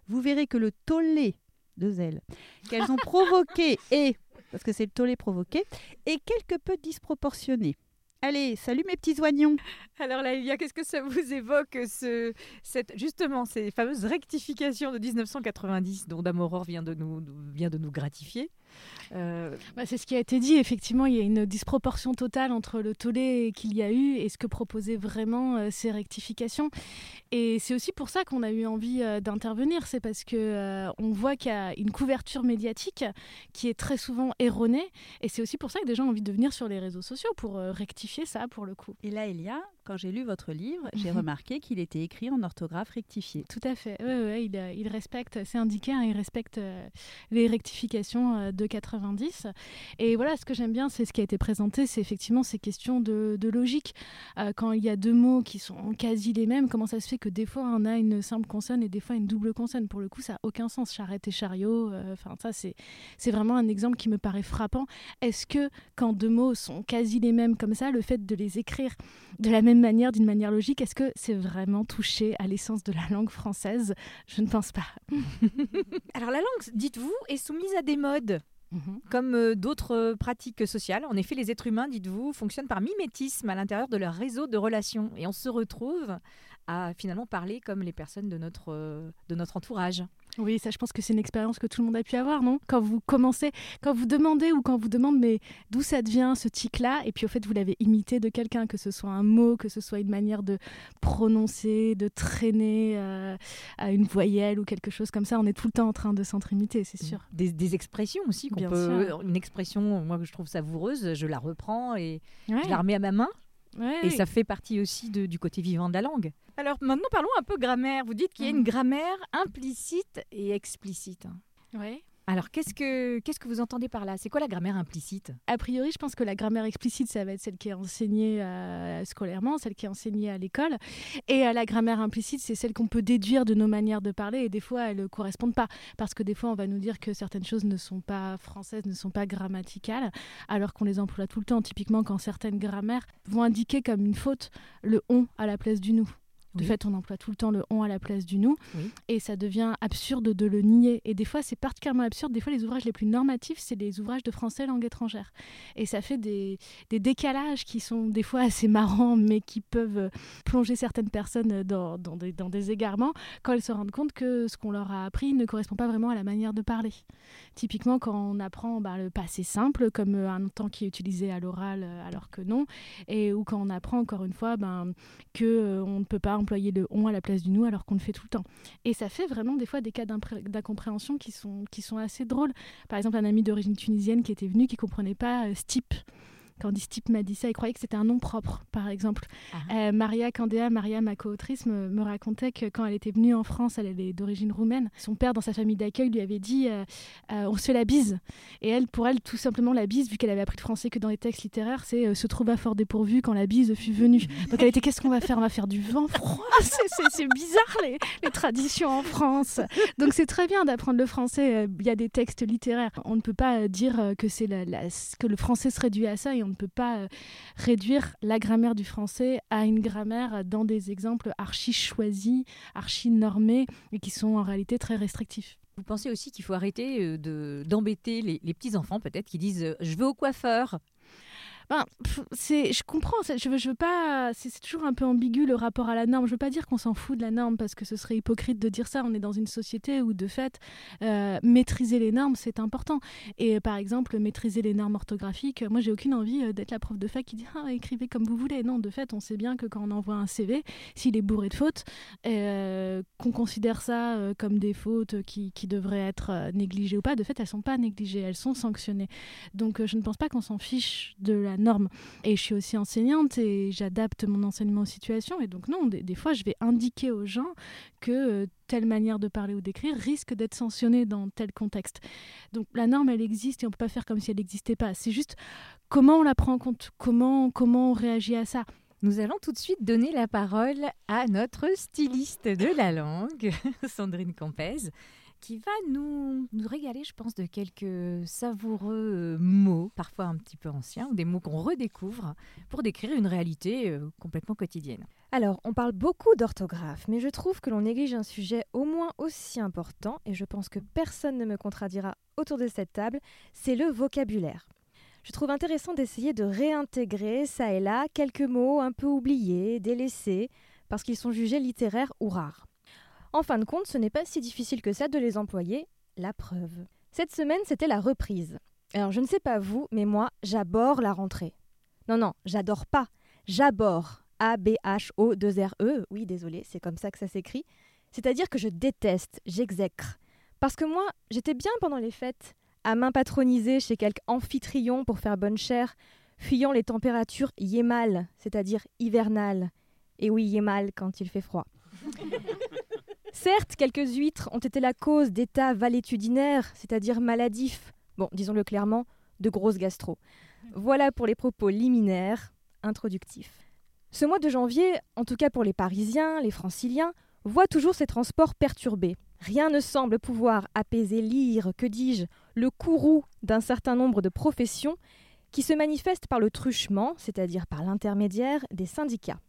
[SPEAKER 7] Vous verrez que le tollé de zèle qu'elles ont provoqué est, parce que c'est le tollé provoqué, est quelque peu disproportionné. Allez, salut mes petits oignons.
[SPEAKER 4] Alors là, Elia, qu'est-ce que ça vous évoque, ce, cette, justement, ces fameuses rectifications de 1990 dont Damoror vient de nous, vient de nous gratifier? Euh,
[SPEAKER 6] Bah, c'est ce qui a été dit. Effectivement, il y a une disproportion totale entre le tollé qu'il y a eu et ce que proposaient vraiment euh, ces rectifications. Et c'est aussi pour ça qu'on a eu envie euh, d'intervenir. C'est parce que on voit qu'il y a une couverture médiatique qui est très souvent erronée. Et c'est aussi pour ça que des gens ont envie de venir sur les réseaux sociaux pour rectifier ça, pour le coup.
[SPEAKER 7] Et là, Elia, quand j'ai lu votre livre, j'ai remarqué qu'il était écrit en orthographe rectifiée.
[SPEAKER 6] Tout à fait. Ouais, ouais, il, il respecte, c'est indiqué, hein, il respecte les rectifications de 90. Et voilà, ce que j'aime bien, c'est ce qui a été présenté, c'est effectivement ces questions de, de logique. Euh, quand il y a deux mots qui sont quasi les mêmes, comment ça se fait que des fois on a une simple consonne et des fois une double consonne? Pour le coup, ça n'a aucun sens. Charrette et chariot, euh, enfin ça, c'est c'est vraiment un exemple qui me paraît frappant. Est-ce que quand deux mots sont quasi les mêmes comme ça, le fait de les écrire de la même manière, d'une manière logique, est-ce que c'est vraiment touché à l'essence de la langue française? Je ne pense pas.
[SPEAKER 4] Alors la langue, dites-vous, est soumise à des modes.
[SPEAKER 6] Mhm.
[SPEAKER 4] Comme euh, d'autres euh, pratiques sociales, en effet, les êtres humains, dites-vous, fonctionnent par mimétisme à l'intérieur de leur réseau de relations. Et on se retrouve à finalement parler comme les personnes de notre, euh, de notre entourage.
[SPEAKER 6] Oui, ça, je pense que c'est une expérience que tout le monde a pu avoir, non? Quand vous commencez, quand vous demandez ou quand vous demandez, mais d'où ça devient ce tic-là? Et puis au fait, vous l'avez imité de quelqu'un, que ce soit un mot, que ce soit une manière de prononcer, de traîner euh, à une voyelle ou quelque chose comme ça. On est tout le temps en train de s'entre-imiter, c'est sûr.
[SPEAKER 4] Des, des expressions aussi qu'on peut.
[SPEAKER 6] sûr.
[SPEAKER 4] Une expression, moi que je trouve savoureuse, je la reprends et
[SPEAKER 6] Ouais.
[SPEAKER 4] je la remets à ma main.
[SPEAKER 6] Ouais,
[SPEAKER 4] Et
[SPEAKER 6] oui.
[SPEAKER 4] ça fait partie aussi de- du côté vivant de la langue. Alors maintenant parlons un peu grammaire. Vous dites qu'il y a une grammaire implicite et explicite.
[SPEAKER 6] Ouais.
[SPEAKER 4] Alors qu'est-ce que qu'est-ce que vous entendez par là? C'est quoi la grammaire implicite?
[SPEAKER 6] A priori, je pense que la grammaire explicite, ça va être celle qui est enseignée euh, scolairement, celle qui est enseignée à l'école. Et euh, la grammaire implicite, c'est celle qu'on peut déduire de nos manières de parler. Et des fois, elles ne correspondent pas. Parce que des fois, on va nous dire que certaines choses ne sont pas françaises, ne sont pas grammaticales, alors qu'on les emploie tout le temps. Typiquement, quand certaines grammaires vont indiquer comme une faute le on à la place du nous. De
[SPEAKER 4] Oui.
[SPEAKER 6] fait, on emploie tout le temps le on à la place du nous.
[SPEAKER 4] Oui.
[SPEAKER 6] Et ça devient absurde de le nier. Et des fois, c'est particulièrement absurde. Des fois, les ouvrages les plus normatifs, c'est les ouvrages de français langue étrangère. Et ça fait des, des décalages qui sont des fois assez marrants, mais qui peuvent plonger certaines personnes dans, dans des, dans des égarements quand elles se rendent compte que ce qu'on leur a appris ne correspond pas vraiment à la manière de parler. Typiquement, quand on apprend bah, le passé simple comme euh, un temps qui est utilisé à l'oral euh, alors que non, et ou quand on apprend encore une fois ben, que euh, on ne peut pas employer le on à la place du nous alors qu'on le fait tout le temps. Et ça fait vraiment des fois des cas d'incompréhension qui sont, qui sont assez drôles. Par exemple, un ami d'origine tunisienne qui était venu qui comprenait pas euh, Stip. Quand dit Stip m'a dit ça, il croyait que c'était un nom propre, par exemple. Euh, Maria Candea, Maria, ma co-autrice, me, me racontait que quand elle était venue en France, elle est d'origine roumaine, son père, dans sa famille d'accueil, lui avait dit euh, euh, on se fait la bise. Et elle, pour elle, tout simplement, la bise, vu qu'elle avait appris le français que dans les textes littéraires, c'est se trouva fort dépourvu quand la bise fut venue. Donc elle était qu'est-ce qu'on va faire? On va faire du vent froid? C'est- bizarre les, les traditions en France. Donc c'est très bien d'apprendre le français. Il y a des textes littéraires. On ne peut pas dire que c'est que le français se réduit à ça et on ne peut pas euh, réduire la grammaire du français à une grammaire dans des exemples archi choisis, archi normés et qui sont en réalité très restrictifs.
[SPEAKER 4] Vous pensez aussi qu'il faut arrêter euh, de d'embêter les, les petits enfants peut-être qui disent euh, je vais au coiffeur.
[SPEAKER 6] Ben, c'est, je comprends, je veux, je veux pas, c'est, toujours un peu ambigu le rapport à la norme. Je veux pas dire qu'on s'en fout de la norme parce que ce serait hypocrite de dire ça. On est dans une société où, de fait, euh, maîtriser les normes, c'est important. Et par exemple, maîtriser les normes orthographiques, moi, j'ai aucune envie euh, d'être la prof de fac qui dit ah, écrivez comme vous voulez. Non, de fait, on sait bien que quand on envoie un CV, s'il est bourré de fautes, euh, qu'on considère ça euh, comme des fautes qui, qui devraient être euh, négligées ou pas, de fait, elles sont pas négligées, elles sont sanctionnées. Donc euh, je ne pense pas qu'on s'en fiche de la norme. Et je suis aussi enseignante et j'adapte mon enseignement aux situations. Et donc non, des, des fois, je vais indiquer aux gens que euh, telle manière de parler ou d'écrire risque d'être sanctionnée dans tel contexte. Donc la norme, elle existe et on peut pas faire comme si elle n'existait pas. C'est juste comment on la prend en compte, comment, comment on réagit à ça.
[SPEAKER 4] Nous allons tout de suite donner la parole à notre styliste de la langue, Sandrine Campez, qui va nous, nous régaler, je pense, de quelques savoureux euh, mots, parfois un petit peu anciens, ou des mots qu'on redécouvre pour décrire une réalité euh, complètement quotidienne.
[SPEAKER 8] Alors, on parle beaucoup d'orthographe, mais je trouve que l'on néglige un sujet au moins aussi important, et je pense que personne ne me contredira autour de cette table, c'est le vocabulaire. Je trouve intéressant d'essayer de réintégrer, ça et là, quelques mots un peu oubliés, délaissés, parce qu'ils sont jugés littéraires ou rares. En fin de compte, ce n'est pas si difficile que ça de les employer, la preuve. Cette semaine, c'était la reprise. Alors, je ne sais pas vous, mais moi, j'aborde la rentrée. Non, non, j'adore pas. J'aborde. A-B-H-O-2-R-E. Oui, désolé, c'est comme ça que ça s'écrit. C'est-à-dire que je déteste, j'exècre. Parce que moi, j'étais bien pendant les fêtes, à main patronisée chez quelque amphitryon pour faire bonne chère, fuyant les températures yémales, c'est-à-dire hivernales. Et oui, yémal quand il fait froid. Certes, quelques huîtres ont été la cause d'états valétudinaires, c'est-à-dire maladifs, bon, disons-le clairement, de grosses gastro. Voilà pour les propos liminaires, introductifs. Ce mois de janvier, en tout cas pour les Parisiens, les Franciliens, voit toujours ces transports perturbés. Rien ne semble pouvoir apaiser l'ire, que dis-je, le courroux d'un certain nombre de professions qui se manifestent par le truchement, c'est-à-dire par l'intermédiaire des syndicats.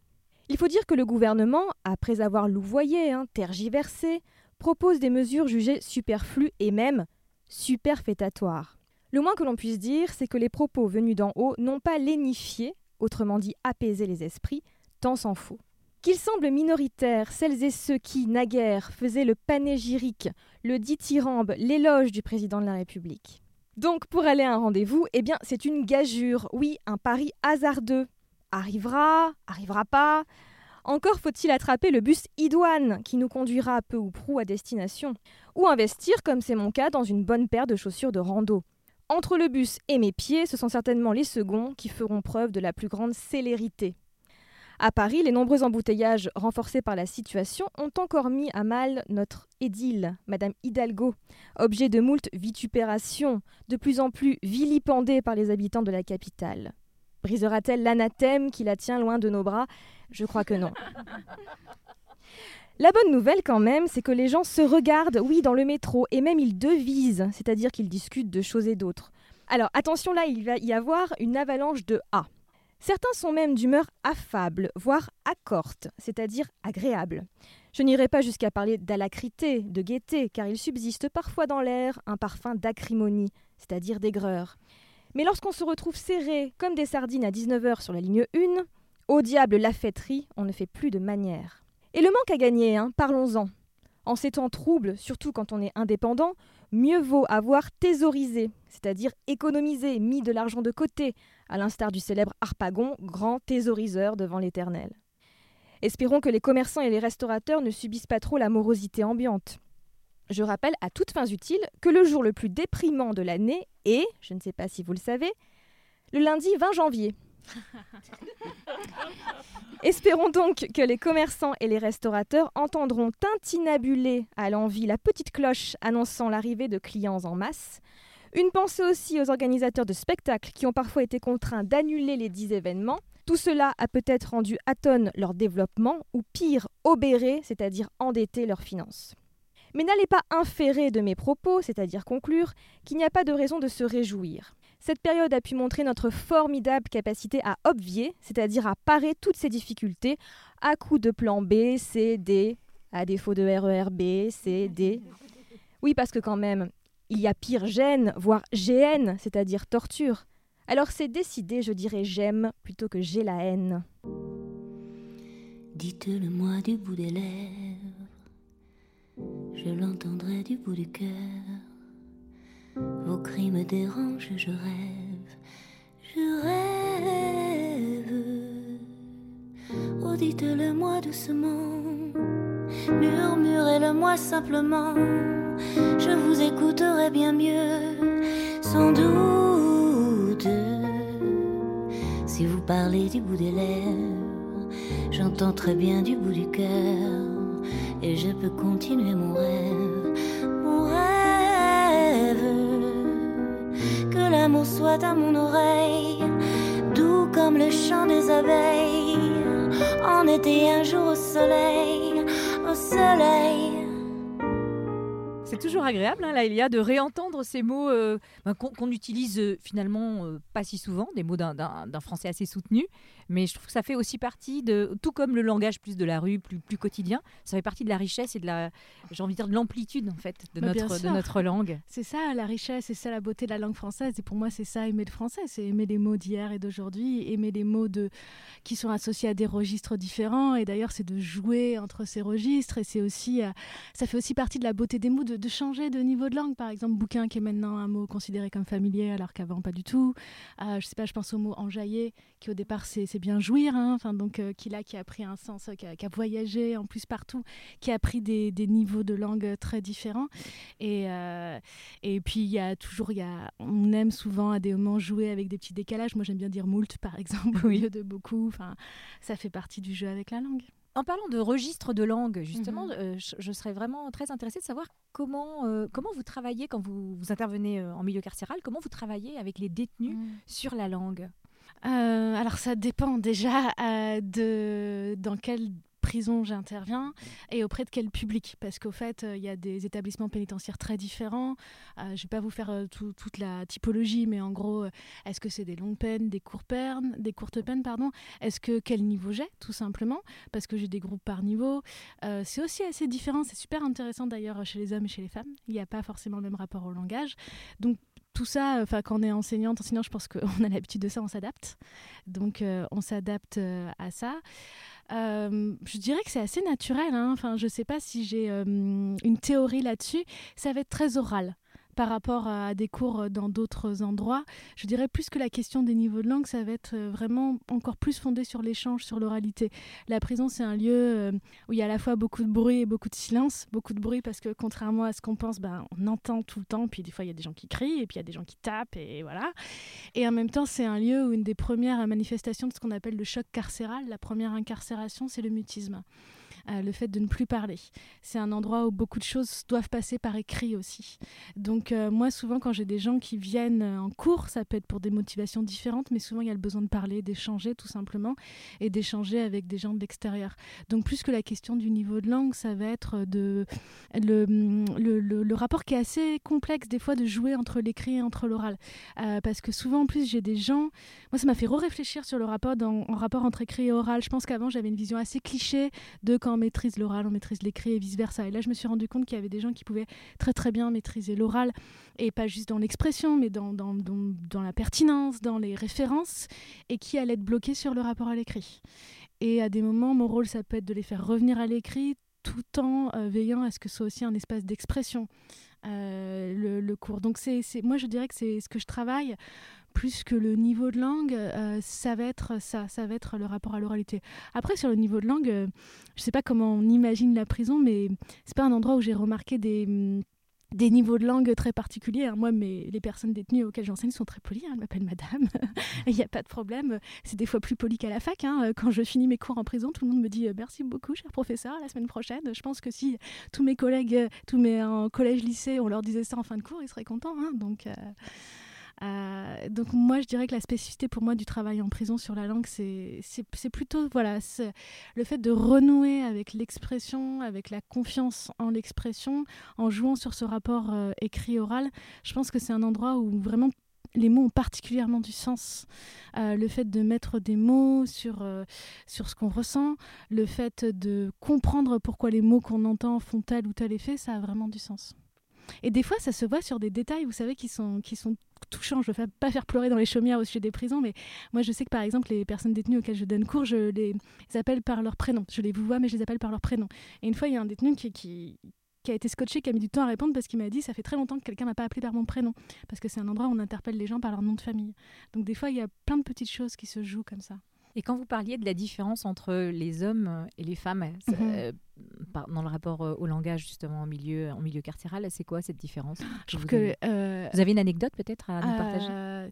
[SPEAKER 8] Il faut dire que le gouvernement, après avoir louvoyé, hein, tergiversé, propose des mesures jugées superflues et même superfétatoires. Le moins que l'on puisse dire, c'est que les propos venus d'en haut n'ont pas lénifié, autrement dit apaiser les esprits, tant s'en faut. Qu'ils semblent minoritaires, celles et ceux qui, naguère, faisaient le panégyrique, le dithyrambe, l'éloge du président de la République. Donc, pour aller à un rendez-vous, eh bien, c'est une gageure, oui, un pari hasardeux. Arrivera, arrivera pas. Encore faut-il attraper le bus idoine qui nous conduira peu ou prou à destination. Ou investir, comme c'est mon cas, dans une bonne paire de chaussures de rando. Entre le bus et mes pieds, ce sont certainement les seconds qui feront preuve de la plus grande célérité. À Paris, les nombreux embouteillages renforcés par la situation ont encore mis à mal notre édile, Madame Hidalgo, objet de moult vitupérations, de plus en plus vilipendée par les habitants de la capitale. Brisera-t-elle l'anathème qui la tient loin de nos bras? Je crois que non. La bonne nouvelle quand même, c'est que les gens se regardent, oui, dans le métro, et même ils devisent, c'est-à-dire qu'ils discutent de choses et d'autres. Alors attention là, il va y avoir une avalanche de A. Certains sont même d'humeur affable, voire accorte, c'est-à-dire agréable. Je n'irai pas jusqu'à parler d'alacrité, de gaieté, car il subsiste parfois dans l'air un parfum d'acrimonie, c'est-à-dire d'aigreur. Mais lorsqu'on se retrouve serré comme des sardines à 19h sur la ligne 1, au diable la fêterie, on ne fait plus de manières. Et le manque à gagner, hein, parlons-en. En ces temps troubles, surtout quand on est indépendant, mieux vaut avoir thésaurisé, c'est-à-dire économisé, mis de l'argent de côté, à l'instar du célèbre Harpagon, grand thésauriseur devant l'Éternel. Espérons que les commerçants et les restaurateurs ne subissent pas trop la morosité ambiante. Je rappelle à toutes fins utiles que le jour le plus déprimant de l'année est, je ne sais pas si vous le savez, le lundi 20 janvier. Espérons donc que les commerçants et les restaurateurs entendront tintinabuler à l'envie la petite cloche annonçant l'arrivée de clients en masse. Une pensée aussi aux organisateurs de spectacles qui ont parfois été contraints d'annuler les dix événements. Tout cela a peut-être rendu atone leur développement, ou pire, obéré, c'est-à-dire endetté leurs finances. Mais n'allez pas inférer de mes propos, c'est-à-dire conclure, qu'il n'y a pas de raison de se réjouir. Cette période a pu montrer notre formidable capacité à obvier, c'est-à-dire à parer toutes ces difficultés, à coups de plan B, C, D, à défaut de RER B, C, D. Oui, parce que quand même, il y a pire gêne, voire GN, c'est-à-dire torture. Alors c'est décidé, je dirais j'aime plutôt que j'ai la haine.
[SPEAKER 9] Dites-le moi du bout des lèvres, je l'entendrai du bout du cœur. Vos cris me dérangent, je rêve, je rêve. Oh, dites-le moi doucement, murmurez-le moi simplement. Je vous écouterai bien mieux, sans doute. Si vous parlez du bout des lèvres, j'entends très bien du bout du cœur, et je peux continuer mon rêve, mon rêve. Que l'amour soit à mon oreille, doux comme le chant des abeilles, en été un jour au soleil, au soleil.
[SPEAKER 4] C'est toujours agréable, hein, là, il y a de réentendre ces mots euh, ben, qu'on utilise euh, finalement euh, pas si souvent, des mots d'un- français assez soutenu. Mais je trouve que ça fait aussi partie de, tout comme le langage plus de la rue, plus, plus quotidien, ça fait partie de la richesse et de la, j'ai envie de dire, de l'amplitude en fait de,
[SPEAKER 6] Bah,
[SPEAKER 4] notre, de notre langue.
[SPEAKER 6] C'est ça la richesse, c'est ça la beauté de la langue française. Et pour moi, c'est ça aimer le français, c'est aimer les mots d'hier et d'aujourd'hui, aimer les mots de qui sont associés à des registres différents. Et d'ailleurs, c'est de jouer entre ces registres. Et c'est aussi, ça fait aussi partie de la beauté des mots, de, de changer de niveau de langue. Par exemple, bouquin qui est maintenant un mot considéré comme familier, alors qu'avant pas du tout. Euh, je sais pas, je pense au mot enjailler, qui au départ c'est bien jouir, hein. enfin donc euh, qui là qui a pris un sens, euh, qui a, qui a voyagé en plus partout, qui a pris des, des niveaux de langue très différents. Et, euh, et puis il y a toujours, y a, on aime souvent à des moments jouer avec des petits décalages. Moi j'aime bien dire moult par exemple au lieu de beaucoup. Enfin, ça fait partie du jeu avec la langue.
[SPEAKER 4] En parlant de registre de langue, justement,
[SPEAKER 6] Mhm.
[SPEAKER 4] euh, je, je serais vraiment très intéressée de savoir comment, euh, comment vous travaillez quand vous, vous intervenez euh, en milieu carcéral, comment vous travaillez avec les détenus sur la langue?
[SPEAKER 6] Alors ça dépend déjà de dans quelle prison j'interviens et auprès de quel public? Parce qu'au fait euh, il y a des établissements pénitentiaires très différents. Euh, je vais pas vous faire euh, tout- toute la typologie mais en gros est-ce que c'est des longues peines des courtes peines des courtes peines pardon? Est-ce que quel niveau j'ai tout simplement? Parce que j'ai des groupes par niveau. C'est aussi assez différent c'est super intéressant d'ailleurs chez les hommes et chez les femmes. Il n'y a pas forcément le même rapport au langage. Donc tout ça, enfin, quand on est enseignante, enseignant, je pense qu'on a l'habitude de ça, on s'adapte. Donc, on s'adapte à ça. Euh, je dirais que c'est assez naturel. hein. Enfin, je sais pas si j'ai euh, une théorie là-dessus. Ça va être très oral par rapport à des cours dans d'autres endroits. Je dirais plus que la question des niveaux de langue, ça va être euh, vraiment encore plus fondé sur l'échange, sur l'oralité. La prison, c'est un lieu euh, où il y a à la fois beaucoup de bruit et beaucoup de silence. Beaucoup de bruit parce que contrairement à ce qu'on pense, ben, on entend tout le temps. Puis des fois, il y a des gens qui crient et puis il y a des gens qui tapent et voilà. Et en même temps, c'est un lieu où une des premières manifestations de ce qu'on appelle le choc carcéral, la première incarcération, c'est le mutisme. Euh, le fait de ne plus parler. C'est un endroit où beaucoup de choses doivent passer par écrit aussi. Donc euh, moi, souvent, quand j'ai des gens qui viennent euh, en cours, ça peut être pour des motivations différentes, mais souvent, il y a le besoin de parler, d'échanger tout simplement, et d'échanger avec des gens de l'extérieur. Donc plus que la question du niveau de langue, ça va être de le, le, rapport qui est assez complexe des fois de jouer entre l'écrit et entre l'oral. Euh, parce que souvent, en plus, j'ai des gens... Moi, ça m'a fait réfléchir sur le rapport, entre écrit et oral. Je pense qu'avant, j'avais une vision assez cliché de quand on maîtrise l'oral, on maîtrise l'écrit et vice-versa. Et là, je me suis rendu compte qu'il y avait des gens qui pouvaient très très bien maîtriser l'oral, et pas juste dans l'expression, mais dans, dans, dans, la pertinence, dans les références, et qui allaient être bloqués sur le rapport à l'écrit. Et à des moments, mon rôle, ça peut être de les faire revenir à l'écrit tout en euh, veillant à ce que ce soit aussi un espace d'expression, euh, le, cours. Donc, c'est, moi, je dirais que c'est ce que je travaille plus que le niveau de langue, euh, ça va être ça, ça va être le rapport à l'oralité. Après, sur le niveau de langue, euh, je sais pas comment on imagine la prison, mais c'est pas un endroit où j'ai remarqué des des niveaux de langue très particuliers. hein. Moi, mes, les personnes détenues auxquelles j'enseigne sont très polies. hein. Elles m'appellent madame. Il n'y a pas de problème. C'est des fois plus poli qu'à la fac. hein. Quand je finis mes cours en prison, tout le monde me dit euh, merci beaucoup, cher professeur, la semaine prochaine. Je pense que si tous mes collègues, tous mes en collège, lycée, on leur disait ça en fin de cours, ils seraient contents. hein. Donc, euh, euh, donc moi, je dirais que la spécificité pour moi du travail en prison sur la langue, c'est plutôt voilà, le fait de renouer avec l'expression, avec la confiance en l'expression, en jouant sur ce rapport euh, écrit-oral. Je pense que c'est un endroit où vraiment les mots ont particulièrement du sens. Euh, le fait de mettre des mots sur, sur ce qu'on ressent, le fait de comprendre pourquoi les mots qu'on entend font tel ou tel effet, ça a vraiment du sens. Et des fois, ça se voit sur des détails, vous savez, qui sont, qui sont touchants. Je ne veux pas faire pleurer dans les chaumières au sujet des prisons, mais moi, je sais que par exemple, les personnes détenues auxquelles je donne cours, je les appelle par leur prénom. Je les vois, mais je les appelle par leur prénom. Et une fois, il y a un détenu qui a été scotché, qui a mis du temps à répondre parce qu'il m'a dit ça fait très longtemps que quelqu'un m'a pas appelé par mon prénom. Parce que c'est un endroit où on interpelle les gens par leur nom de famille. Donc des fois, il y a plein de petites choses qui se jouent comme ça.
[SPEAKER 4] Et quand vous parliez de la différence entre les hommes et les femmes,
[SPEAKER 6] Mhm.
[SPEAKER 4] euh, dans le rapport euh, au langage justement en milieu, en milieu carcéral, c'est quoi cette différence
[SPEAKER 6] Je trouve
[SPEAKER 4] vous,
[SPEAKER 6] que,
[SPEAKER 4] avez,
[SPEAKER 6] euh,
[SPEAKER 4] vous avez une anecdote peut-être à nous partager?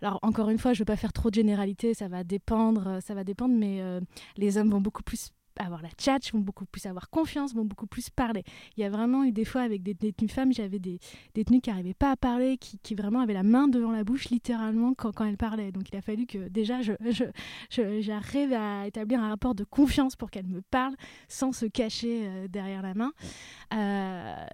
[SPEAKER 6] Alors encore une fois, je ne veux pas faire trop de généralité, ça va dépendre, ça va dépendre, mais les hommes vont beaucoup plus avoir la tchatch, vont beaucoup plus avoir confiance, vont beaucoup plus parler. Il y a vraiment eu des fois avec des détenues femmes, j'avais des détenues qui n'arrivaient pas à parler, qui, vraiment avaient la main devant la bouche littéralement quand, quand elles parlaient. Donc il a fallu que déjà je, je- je- j'arrive à établir un rapport de confiance pour qu'elles me parlent sans se cacher euh, derrière la main. Euh,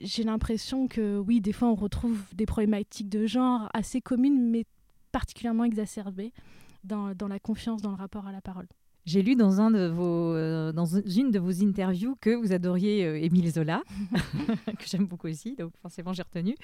[SPEAKER 6] j'ai l'impression que oui, des fois on retrouve des problématiques de genre assez communes, mais particulièrement exacerbées. dans la confiance, dans le rapport à la parole.
[SPEAKER 4] J'ai lu dans, un de vos, euh, dans une de vos interviews que vous adoriez euh, Émile Zola, que j'aime beaucoup aussi, donc forcément j'ai retenu.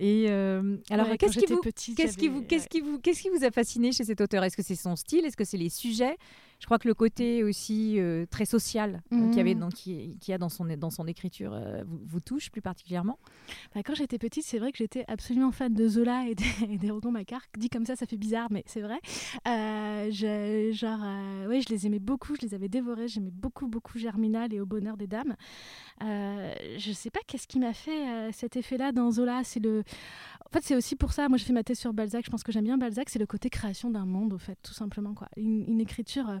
[SPEAKER 4] Et euh, alors,
[SPEAKER 6] Ouais,
[SPEAKER 4] qu'est-ce
[SPEAKER 6] quand
[SPEAKER 4] qui,
[SPEAKER 6] j'étais
[SPEAKER 4] vous,
[SPEAKER 6] petite,
[SPEAKER 4] qu'est-ce qui
[SPEAKER 6] j'avais-
[SPEAKER 4] vous, qu'est-ce qui vous, qu'est-ce qui vous a fasciné chez cet auteur? Est-ce que c'est son style? Est-ce que c'est les sujets? Je crois que le côté aussi euh, très social euh, qu'il y avait
[SPEAKER 6] Mhm.
[SPEAKER 4] dans, qui, qu'il y a dans son, dans son écriture euh, vous, vous touche plus particulièrement?
[SPEAKER 6] Bah, quand j'étais petite, c'est vrai que j'étais absolument fan de Zola et des, des Rougon-Macquart. Dit comme ça, ça fait bizarre, mais c'est vrai. Euh, je, genre, ouais, je les aimais beaucoup, je les avais dévorés. J'aimais beaucoup, beaucoup Germinal et Au bonheur des dames. Je sais pas qu'est-ce qui m'a fait cet effet-là dans Zola. C'est le, en fait, c'est aussi pour ça. Moi, je fais ma thèse sur Balzac. Je pense que j'aime bien Balzac. C'est le côté création d'un monde, au fait, tout simplement quoi. Une, une écriture.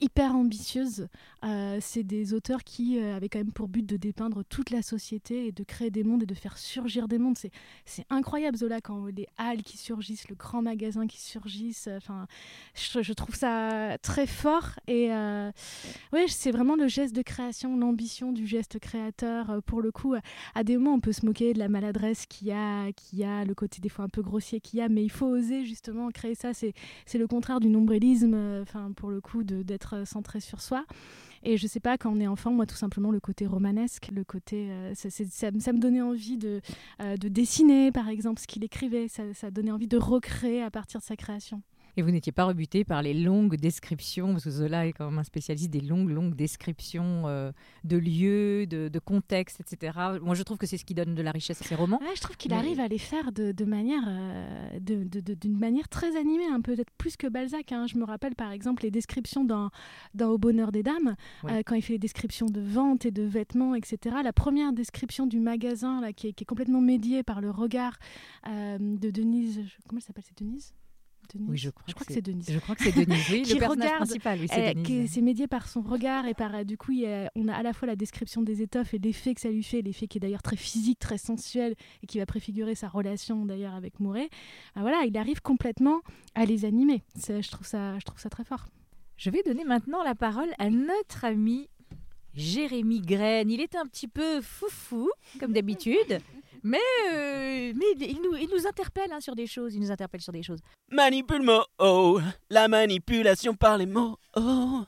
[SPEAKER 6] hyper ambitieuse. Euh, c'est des auteurs qui euh, avaient quand même pour but de dépeindre toute la société et de créer des mondes et de faire surgir des mondes. C'est, incroyable Zola quand les halles qui surgissent, le grand magasin qui surgissent. Enfin, je, trouve ça très fort et euh, c'est vraiment le geste de création, l'ambition du geste créateur. Euh, Pour le coup, à des moments, on peut se moquer de la maladresse qu'il y a, qu'il y a, le côté des fois un peu grossier qu'il y a, mais il faut oser justement créer ça. C'est, c'est le contraire du nombrilisme, euh, enfin pour le coup, de, d'être centré sur soi. Et je sais pas, quand on est enfant, moi tout simplement le côté romanesque, le côté, euh, ça, ça, ça me donnait envie de, euh, de dessiner par exemple ce qu'il écrivait, ça, ça donnait envie de recréer à partir de sa création.
[SPEAKER 4] Et vous n'étiez pas rebuté par les longues descriptions, parce que Zola est quand même un spécialiste des longues, longues descriptions euh, de lieux, de, de contextes, etc. Moi, je trouve que c'est ce qui donne de la richesse à ces romans.
[SPEAKER 6] Ouais, je trouve qu'il
[SPEAKER 4] Mais-
[SPEAKER 6] arrive à les faire de, de manière, euh, de- d'une manière très animée, un peu peut-être plus que Balzac. hein. Je me rappelle par exemple les descriptions dans, dans Au bonheur des dames, euh, quand il fait les descriptions de vente et de vêtements, etc. La première description du magasin là, qui, est, qui est complètement médiée par le regard de Denise. Comment elle s'appelle C'est Denise? Denise
[SPEAKER 4] Oui, je crois,
[SPEAKER 6] que, c'est Denise.
[SPEAKER 4] Je crois que c'est Denise. Oui,
[SPEAKER 6] Qui
[SPEAKER 4] le personnage
[SPEAKER 6] regarde,
[SPEAKER 4] principal, oui, c'est
[SPEAKER 6] euh,
[SPEAKER 4] Denise.
[SPEAKER 6] qui- C'est médié par son regard et par euh, du coup il on a à la fois la description des étoffes et l'effet que ça lui fait, l'effet qui est d'ailleurs très physique, très sensuel et qui va préfigurer sa relation d'ailleurs avec Mouret. Ah, voilà, il arrive complètement à les animer. Je trouve ça, je trouve ça très fort.
[SPEAKER 4] Je vais donner maintenant la parole à notre ami Jérémy Graine. Il est un petit peu foufou, comme d'habitude, mais, euh, mais il, nous, il nous interpelle hein, sur des choses. Nous sur des choses.
[SPEAKER 10] Manipule mot, oh, la manipulation par les mots, oh.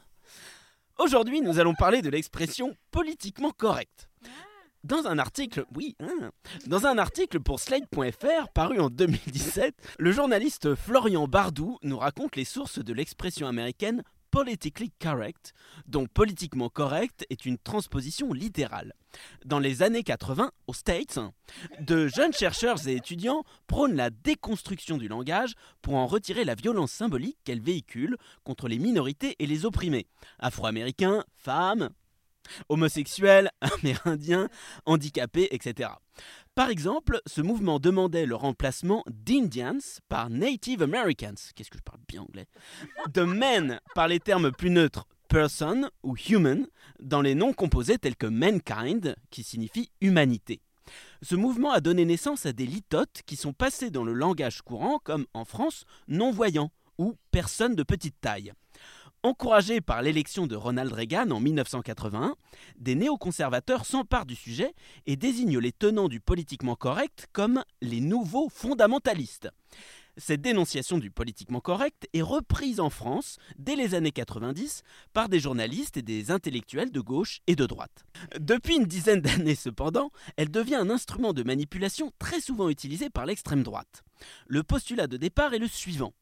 [SPEAKER 10] Aujourd'hui, nous allons parler de l'expression politiquement correcte. Dans un article, oui, hein, dans un article pour Slate.fr paru en 2017, le journaliste Florian Bardou nous raconte les sources de l'expression américaine politically correct, dont politiquement correct est une transposition littérale. Dans les années 80, aux States, de jeunes chercheurs et étudiants prônent la déconstruction du langage pour en retirer la violence symbolique qu'elle véhicule contre les minorités et les opprimés, afro-américains, femmes, homosexuels, amérindiens, handicapés, etc. Par exemple, ce mouvement demandait le remplacement d'Indians par Native Americans, qu'est-ce que je parle bien anglais, de men par les termes plus neutres person ou human dans les noms composés tels que mankind, qui signifie humanité. Ce mouvement a donné naissance à des litotes qui sont passés dans le langage courant comme en France non-voyants ou personnes de petite taille. Encouragés par l'élection de Ronald Reagan en 1981, des néoconservateurs s'emparent du sujet et désignent les tenants du politiquement correct comme les nouveaux fondamentalistes. Cette dénonciation du politiquement correct est reprise en France dès les années 90 par des journalistes et des intellectuels de gauche et de droite. Depuis une dizaine d'années cependant, elle devient un instrument de manipulation très souvent utilisé par l'extrême droite. Le postulat de départ est le suivant.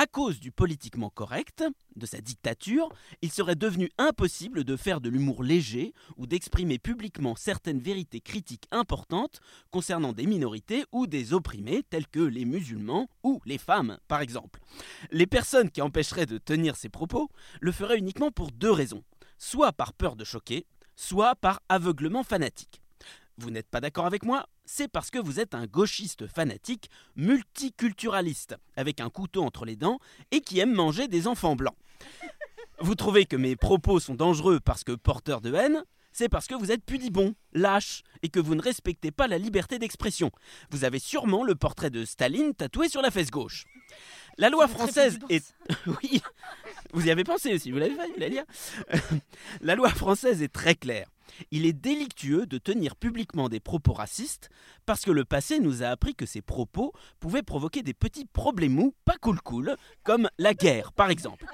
[SPEAKER 10] À cause du politiquement correct, de sa dictature, il serait devenu impossible de faire de l'humour léger ou d'exprimer publiquement certaines vérités critiques importantes concernant des minorités ou des opprimés tels que les musulmans ou les femmes, par exemple. Les personnes qui empêcheraient de tenir ces propos le feraient uniquement pour deux raisons, soit par peur de choquer, soit par aveuglement fanatique. Vous n'êtes pas d'accord avec moi C'est parce que vous êtes un gauchiste fanatique, multiculturaliste, avec un couteau entre les dents et qui aime manger des enfants blancs. Vous trouvez que mes propos sont dangereux parce que porteurs de haine c'est parce que vous êtes pudibond, lâche, et que vous ne respectez pas la liberté d'expression. Vous avez sûrement le portrait de Staline tatoué sur la fesse gauche. La loi française est... oui, vous y avez pensé aussi, vous l'avez fait, lire La loi française est très claire. Il est délictueux de tenir publiquement des propos racistes parce que le passé nous a appris que ces propos pouvaient provoquer des petits problèmes pas cool cool, comme la guerre par exemple.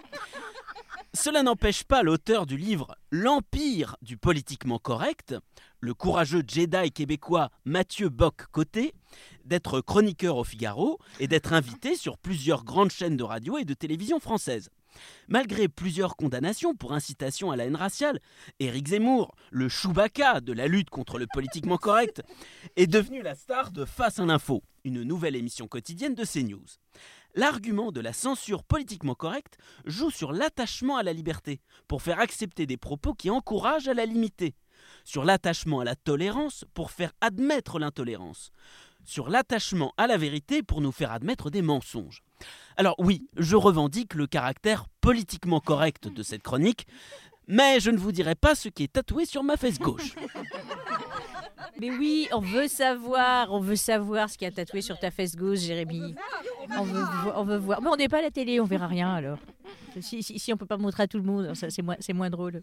[SPEAKER 10] Cela n'empêche pas l'auteur du livre L'Empire du politiquement correct, le courageux Jedi québécois Mathieu Bock-Côté, d'être chroniqueur au Figaro et d'être invité sur plusieurs grandes chaînes de radio et de télévision françaises. Malgré plusieurs condamnations pour incitation à la haine raciale, Éric Zemmour, le Chewbacca de la lutte contre le politiquement correct, est devenu la star de Face à l'info, une nouvelle émission quotidienne de CNews. L'argument de la censure politiquement correcte joue sur l'attachement à la liberté, pour faire accepter des propos qui encouragent à la limiter, sur l'attachement à la tolérance pour faire admettre l'intolérance, sur l'attachement à la vérité pour nous faire admettre des mensonges. Alors oui, je revendique le caractère politiquement correct de cette chronique, mais je ne vous dirai pas ce qui est tatoué sur ma fesse gauche.
[SPEAKER 4] Mais oui, on veut savoir, on veut savoir ce qu'il y a tatoué sur ta fesse gauche, Jérémy. On veut, on voir. Mais on n'est pas à la télé, on verra rien alors. Si, si, si on peut pas montrer à tout le monde, c'est moins drôle.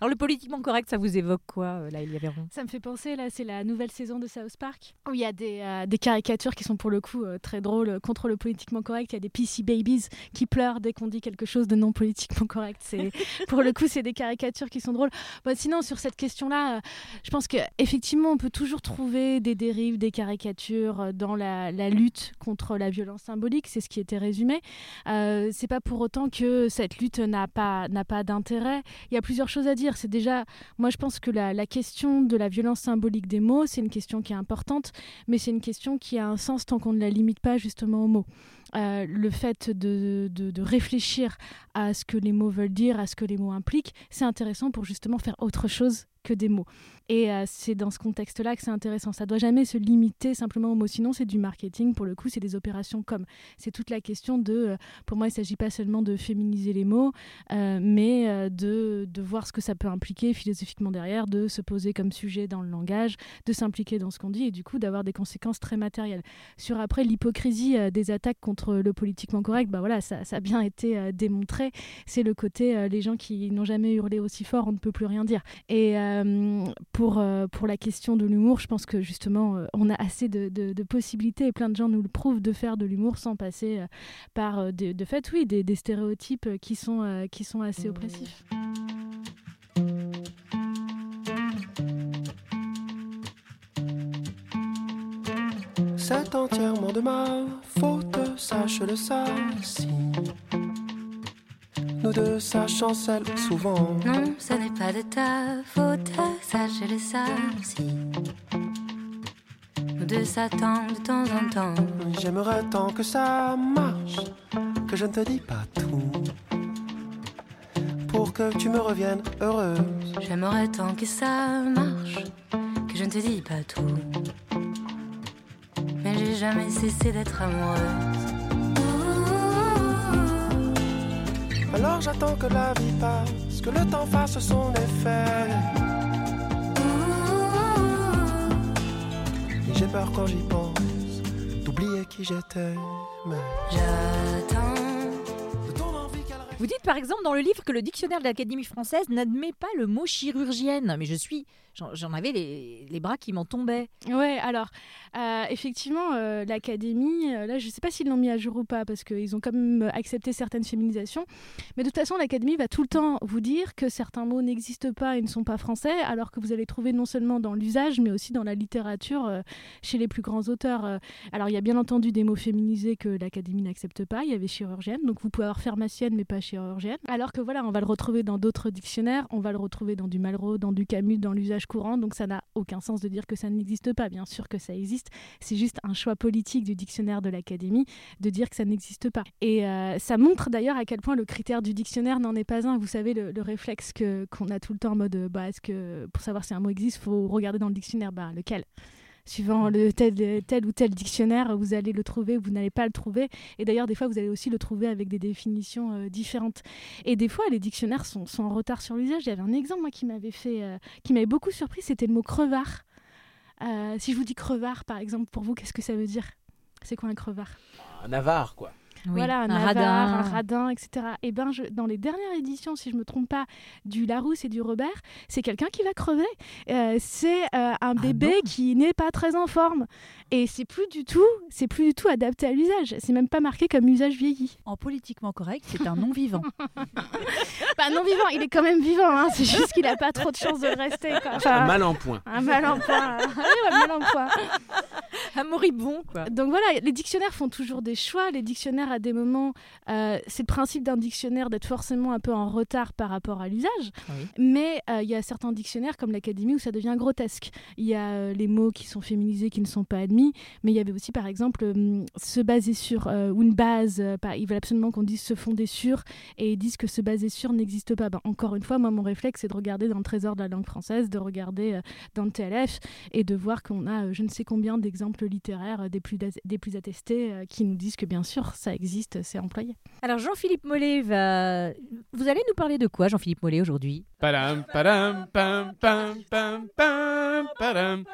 [SPEAKER 4] Alors le politiquement correct, ça vous évoque quoi, euh, là, avait rond
[SPEAKER 6] Ça me fait penser, là, c'est la nouvelle saison de South Park, où il y a des, euh, des caricatures qui sont pour le coup euh, très drôles contre le politiquement correct. Il y a des PC babies qui pleurent dès qu'on dit quelque chose de non politiquement correct. C'est, pour le coup, c'est des caricatures qui sont drôles. Bon, sinon, sur cette question-là, euh, je pense qu'effectivement, on peut toujours trouver des dérives, des caricatures dans la, la lutte contre la violence symbolique. C'est ce qui était résumé. C'est pas pour autant que cette lutte n'a pas, n'a pas d'intérêt. Il y a plusieurs choses à dire. C'est déjà, moi je pense que la, la question de la violence symbolique des mots, c'est une question qui est importante, mais c'est une question qui a un sens tant qu'on ne la limite pas justement aux mots. Euh, le fait de, de- de réfléchir à ce que les mots veulent dire, à ce que les mots impliquent, c'est intéressant pour justement faire autre chose que des mots. Et euh, c'est dans ce contexte-là que c'est intéressant. Ça doit jamais se limiter simplement aux mots. Sinon, c'est du marketing. Pour le coup, c'est des opérations comme. C'est toute la question de. euh, pour moi, il ne s'agit pas seulement de féminiser les mots, euh, mais de, de voir ce que ça peut impliquer philosophiquement derrière, de se poser comme sujet dans le langage, de s'impliquer dans ce qu'on dit et du coup d'avoir des conséquences très matérielles. Sur après l'hypocrisie des attaques contre le politiquement correct, bah voilà, ça, ça a bien été démontré. C'est le côté les gens qui n'ont jamais hurlé aussi fort, on ne peut plus rien dire. Et euh, pour, euh, pour la question de l'humour, je pense que justement, euh, on a assez de, possibilités et plein de gens nous le prouvent de faire de l'humour sans passer par, de, fait, oui, des, stéréotypes qui sont, qui sont assez oppressifs.
[SPEAKER 11] C'est entièrement de ma faute, sache-le ça. Nous deux, ça chancelle souvent.
[SPEAKER 9] Non, ce n'est pas de ta faute, ça aussi. Nous deux s'attendent de temps en temps.
[SPEAKER 11] J'aimerais tant que ça marche, que je ne te dis pas tout. Pour que tu me reviennes heureuse.
[SPEAKER 9] J'aimerais tant que ça marche, que je ne te dis pas tout. Mais j'ai jamais cessé d'être amoureuse.
[SPEAKER 11] Alors j'attends que la vie passe, que le temps fasse son effet. Et j'ai peur quand j'y pense d'oublier qui j'étais.
[SPEAKER 9] J'attends.
[SPEAKER 4] Vous dites par exemple dans le livre que le dictionnaire de l'Académie française n'admet pas le mot chirurgienne, mais je suis, j'en avais les, les bras qui m'en tombaient.
[SPEAKER 6] Ouais, alors, euh, effectivement, euh, l'Académie, euh, là, je sais pas s'ils l'ont mis à jour ou pas, parce qu'ils ont quand même accepté certaines féminisations. Mais de toute façon, l'Académie va tout le temps vous dire que certains mots n'existent pas et ne sont pas français, alors que vous allez trouver non seulement dans l'usage, mais aussi dans la littérature chez les plus grands auteurs. Alors, il y a bien entendu des mots féminisés que l'Académie n'accepte pas. Il y avait chirurgienne, donc vous pouvez avoir pharmacienne, mais pas chirurgienne. Alors que voilà, on va le retrouver dans d'autres dictionnaires, on va le retrouver dans du Malraux, dans du Camus, dans l'usage courant, donc ça n'a aucun sens de dire que ça n'existe pas. Bien sûr que ça existe, c'est juste un choix politique du dictionnaire de l'Académie de dire que ça n'existe pas. Et euh, ça montre d'ailleurs à quel point le critère du dictionnaire n'en est pas un. Vous savez, le, le réflexe que, qu'on a tout le temps en mode, euh, bah, est-ce que pour savoir si un mot existe, faut regarder dans le dictionnaire, bah, lequel? Suivant le tel, ou tel dictionnaire, vous allez le trouver ou vous n'allez pas le trouver. Et d'ailleurs, des fois, vous allez aussi le trouver avec des définitions euh, différentes. Et des fois, les dictionnaires sont, sont en retard sur l'usage. Il y avait un exemple moi, qui m'avait fait, euh, qui m'avait beaucoup surpris, c'était le mot crevard. Euh, si je vous dis crevard, par exemple, pour vous, qu'est-ce que ça veut dire? C'est quoi un crevard?
[SPEAKER 5] Un avare, quoi.
[SPEAKER 6] Voilà, un,
[SPEAKER 4] un
[SPEAKER 6] Navarre,
[SPEAKER 4] radin.
[SPEAKER 6] un radin, etc. Et ben, je- dans les dernières éditions, si je me trompe pas, du Larousse et du Robert, c'est quelqu'un qui va crever. Euh, c'est euh, un bébé qui n'est pas très en forme. Et c'est plus du tout, c'est plus du tout adapté à l'usage. C'est même pas marqué comme usage vieilli.
[SPEAKER 7] En politiquement correct, c'est un non-vivant.
[SPEAKER 6] Bah non vivant, il est quand même vivant. hein. C'est juste qu'il a pas trop de chance de le rester. quoi. Enfin,
[SPEAKER 5] Un mal en point.
[SPEAKER 6] Un mal en point. Ah oui, ouais, mal en point.
[SPEAKER 4] Un moribond, quoi.
[SPEAKER 6] Donc voilà, les dictionnaires font toujours des choix. Les dictionnaires, à des moments, euh, c'est le principe d'un dictionnaire d'être forcément un peu en retard par rapport à l'usage. Mais euh, il y a certains dictionnaires, comme l'Académie, où ça devient grotesque. Il y a euh, les mots qui sont féminisés, qui ne sont pas admis. Mais il y avait aussi, par exemple, se baser sur, ou une base. pas- ils veulent absolument qu'on dise se fonder sur, et ils disent que se baser sur n'existe pas. Ben, encore une fois, moi, mon réflexe, c'est de regarder dans le trésor de la langue française, de regarder dans le TLF, et de voir qu'on a je ne sais combien d'exemples littéraires des plus, des plus attestés qui nous disent que bien sûr, ça existe, c'est employé.
[SPEAKER 4] Alors Jean-Philippe Mollet va... Vous allez nous parler de quoi, Jean-Philippe Mollet, aujourd'hui?
[SPEAKER 5] Padam, padam, pam, pam, pam, pam, padam.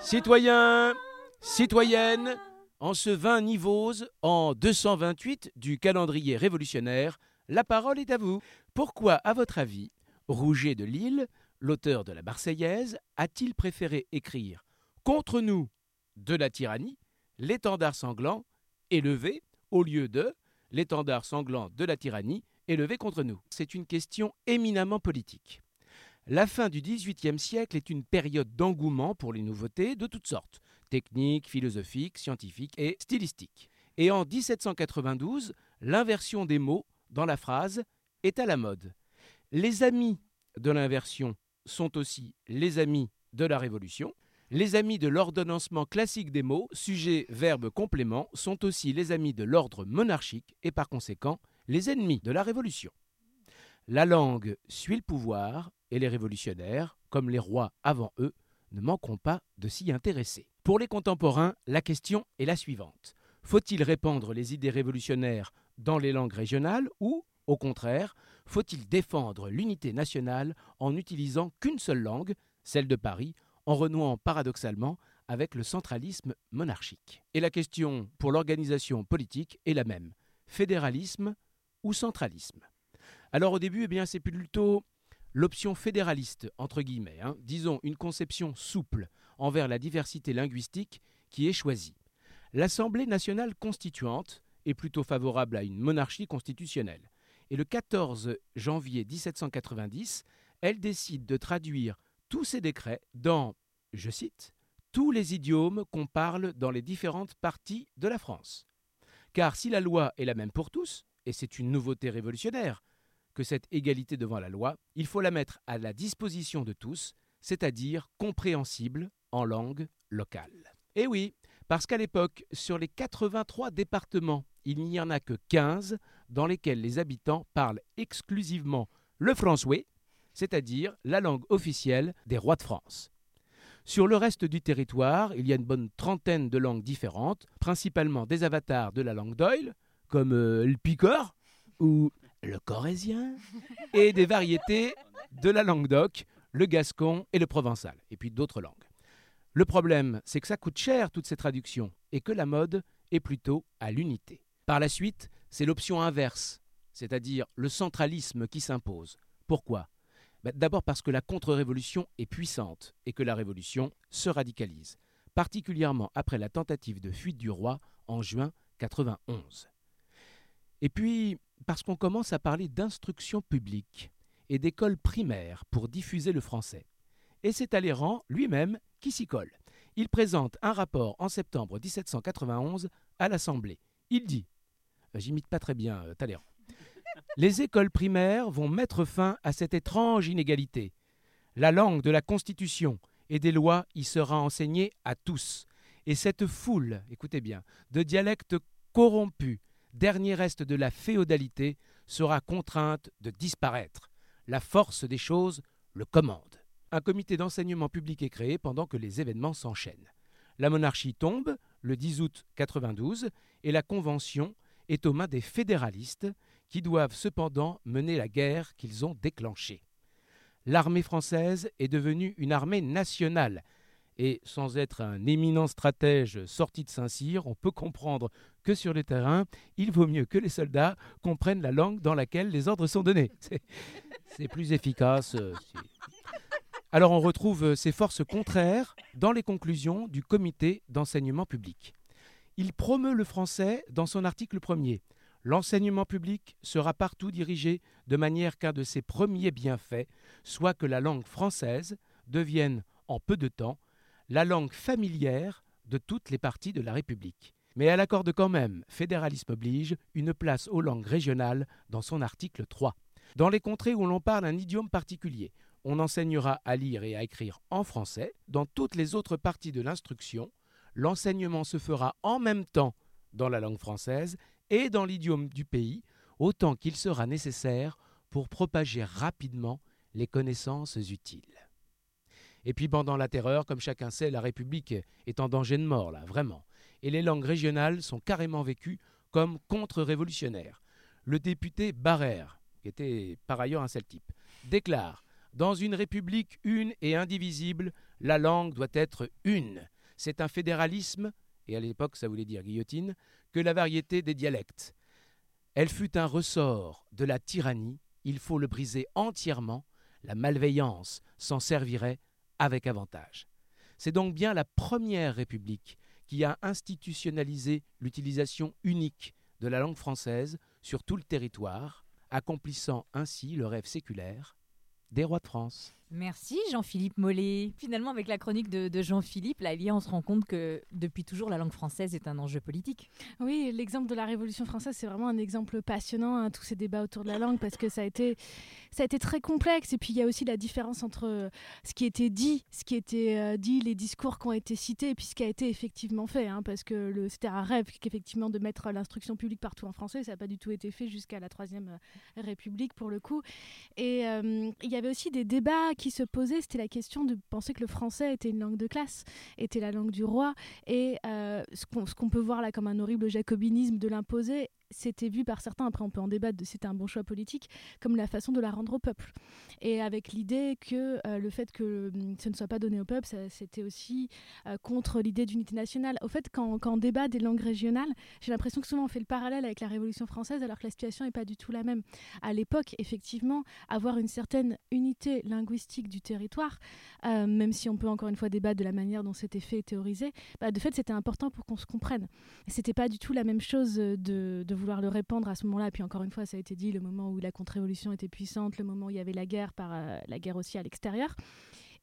[SPEAKER 5] Citoyens, citoyennes, en ce 20 Nivose, en 228 du calendrier révolutionnaire, la parole est à vous. Pourquoi, à votre avis, Rouget de Lille, l'auteur de la Marseillaise, a-t-il préféré écrire contre nous de la tyrannie, l'étendard sanglant élevé, au lieu de l'étendard sanglant de la tyrannie élevé contre nous C'est une question éminemment politique. La fin du XVIIIe siècle est une période d'engouement pour les nouveautés de toutes sortes, techniques, philosophiques, scientifiques et stylistiques. Et en 1792, l'inversion des mots dans la phrase est à la mode. Les amis de l'inversion sont aussi les amis de la Révolution. Les amis de l'ordonnancement classique des mots, sujet, verbe, complément, sont aussi les amis de l'ordre monarchique et par conséquent les ennemis de la Révolution. La langue suit le pouvoir et les révolutionnaires, comme les rois avant eux, ne manqueront pas de s'y intéresser. Pour les contemporains, la question est la suivante. Faut-il répandre les idées révolutionnaires dans les langues régionales ou, au contraire, faut-il défendre l'unité nationale en n'utilisant qu'une seule langue, celle de Paris, en renouant paradoxalement avec le centralisme monarchique Et la question pour l'organisation politique est la même. Fédéralisme ou centralisme? Alors au début, eh c'est plutôt l'option fédéraliste, hein, disons une conception souple envers la diversité linguistique qui est choisie. L'Assemblée nationale constituante est plutôt favorable à une monarchie constitutionnelle. Et le 14 janvier 1790, elle décide de traduire tous ces décrets dans, je cite, tous les idiomes qu'on parle dans les différentes parties de la France. Car si la loi est la même pour tous, et c'est une nouveauté révolutionnaire, que cette égalité devant la loi, il faut la mettre à la disposition de tous, c'est-à-dire compréhensible en langue locale. Et oui, parce qu'à l'époque, sur les 83 départements, il n'y en a que 15 dans lesquels les habitants parlent exclusivement le français, c'est-à-dire la langue officielle des rois de France. Sur le reste du territoire, il y a une bonne trentaine de langues différentes, principalement des avatars de la langue d'Oil, comme euh, le picor ou le corésien, et des variétés de la langue d'oc, le gascon et le provençal, et puis d'autres langues. Le problème, c'est que ça coûte cher toutes ces traductions, et que la mode est plutôt à l'unité. Par la suite, c'est l'option inverse, c'est-à-dire le centralisme qui s'impose. Pourquoi? Ben, D'abord parce que la contre-révolution est puissante et que la révolution se radicalise, particulièrement après la tentative de fuite du roi en juin 91. Et puis parce qu'on commence à parler d'instruction publique et d'école primaire pour diffuser le français. Et c'est Talleyrand lui-même qui s'y colle. Il présente un rapport en septembre 1791 à l'Assemblée. Il dit J'imite pas très bien euh, Talleyrand. Les écoles primaires vont mettre fin à cette étrange inégalité. La langue de la Constitution et des lois y sera enseignée à tous. Et cette foule, écoutez bien, de dialectes corrompus, dernier reste de la féodalité, sera contrainte de disparaître. La force des choses le commande. Un comité d'enseignement public est créé pendant que les événements s'enchaînent. La monarchie tombe le 10 août 92 et la Convention est aux mains des fédéralistes qui doivent cependant mener la guerre qu'ils ont déclenchée. L'armée française est devenue une armée nationale Et sans être un éminent stratège sorti de Saint-Cyr, on peut comprendre que sur le terrain, il vaut mieux que les soldats comprennent la langue dans laquelle les ordres sont donnés. C'est- plus efficace. euh, Alors on retrouve euh, ces forces contraires dans les conclusions du comité d'enseignement public. Il promeut le français dans son article premier. L'enseignement public sera partout dirigé de manière qu'un de ses premiers bienfaits soit que la langue française devienne, en peu de temps, la langue familière de toutes les parties de la République. Mais elle accorde quand même, fédéralisme oblige, une place aux langues régionales dans son article 3. Dans les contrées où l'on parle un idiome particulier, on enseignera à lire et à écrire en français. Dans toutes les autres parties de l'instruction, l'enseignement se fera en même temps dans la langue française et dans l'idiome du pays, autant qu'il sera nécessaire pour propager rapidement les connaissances utiles. Et puis pendant la terreur, comme chacun sait, la République est en danger de mort, là, vraiment. Et les langues régionales sont carrément vécues comme contre-révolutionnaires. Le député Barrère, qui était par ailleurs un seul type, déclare Dans une République une et indivisible, la langue doit être une. C'est un fédéralisme, et à l'époque ça voulait dire guillotine, que la variété des dialectes. Elle fut un ressort de la tyrannie, il faut le briser entièrement, la malveillance s'en servirait avec avantage. C'est donc bien la première République qui a institutionnalisé l'utilisation unique de la langue française sur tout le territoire, accomplissant ainsi le rêve séculaire des rois de France.
[SPEAKER 4] Merci Jean-Philippe Mollet. Finalement, avec la chronique de, de Jean-Philippe, là, Elia, on se rend compte que depuis toujours, la langue française est un enjeu politique.
[SPEAKER 6] Oui, l'exemple de la Révolution française, c'est vraiment un exemple passionnant, hein, tous ces débats autour de la langue, parce que ça a, été, ça a été très complexe. Et puis, il y a aussi la différence entre euh, ce qui était dit, ce qui était euh, dit, les discours qui ont été cités, et puis ce qui a été effectivement fait. hein, parce que le- c'était un rêve qu'effectivement de mettre l'instruction publique partout en français. Ça n'a pas du tout été fait jusqu'à la Troisième euh, République, pour le coup. Et euh, il y avait aussi des débats qui se posaient. C'était la question de penser que le français était une langue de classe, était la langue du roi. Et euh, ce qu'on peut voir là comme un horrible jacobinisme de l'imposer, c'était vu par certains, après on peut en débattre de si c'était un bon choix politique, comme la façon de la rendre au peuple. Et avec l'idée que euh, le fait que hum, ce ne soit pas donné au peuple, c'était aussi euh, contre l'idée d'unité nationale. Au fait, quand, on débat des langues régionales, j'ai l'impression que souvent on fait le parallèle avec la Révolution française, alors que la situation n'est pas du tout la même. À l'époque, effectivement, avoir une certaine unité linguistique du territoire, euh, même si on peut encore une fois débattre de la manière dont c'était fait et théorisé, bah, de fait, c'était important pour qu'on se comprenne. C'était pas du tout la même chose euh, de, de vouloir le répandre à ce moment-là. Puis encore une fois, ça a été dit, le moment où la contre-révolution était puissante, le moment où il y avait la guerre, par euh, la guerre aussi à l'extérieur.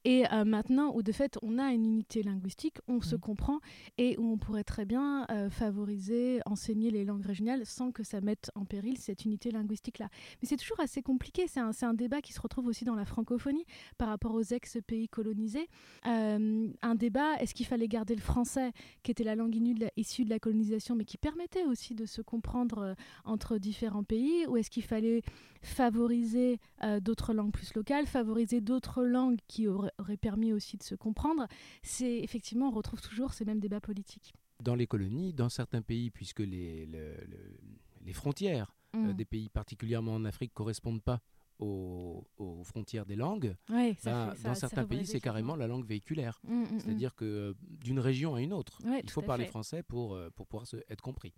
[SPEAKER 6] Et euh, maintenant, où de fait, on a une unité linguistique, on se comprend et où on pourrait très bien euh, favoriser, enseigner les langues régionales sans que ça mette en péril cette unité linguistique-là. Mais c'est toujours assez compliqué. C'est un, un débat qui se retrouve aussi dans la francophonie par rapport aux ex-pays colonisés. Euh, un débat, est-ce qu'il fallait garder le français, qui était la langue inu- de la- issue de la colonisation, mais qui permettait aussi de se comprendre entre différents pays, ou est-ce qu'il fallait favoriser d'autres langues plus locales, favoriser d'autres langues qui auraient, auraient permis aussi de se comprendre C'est effectivement, on retrouve toujours ces mêmes débats politiques.
[SPEAKER 5] Dans les colonies, dans certains pays, puisque les, le- le- les frontières euh,
[SPEAKER 6] Mm.
[SPEAKER 5] des pays, particulièrement en Afrique, correspondent pas aux, aux frontières des langues,
[SPEAKER 6] Ouais, ça
[SPEAKER 5] ben,
[SPEAKER 6] fait- ça-
[SPEAKER 5] dans certains pays, c'est carrément la langue véhiculaire.
[SPEAKER 6] Mm, mm.
[SPEAKER 5] C'est-à-dire que euh, d'une région à une autre,
[SPEAKER 6] Ouais,
[SPEAKER 5] il faut parler
[SPEAKER 6] fait.
[SPEAKER 5] français pour, euh, pour pouvoir se- être compris.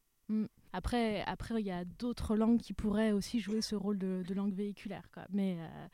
[SPEAKER 6] Après, après, il y a d'autres langues qui pourraient aussi jouer ce rôle de, de langue véhiculaire, quoi. mais euh,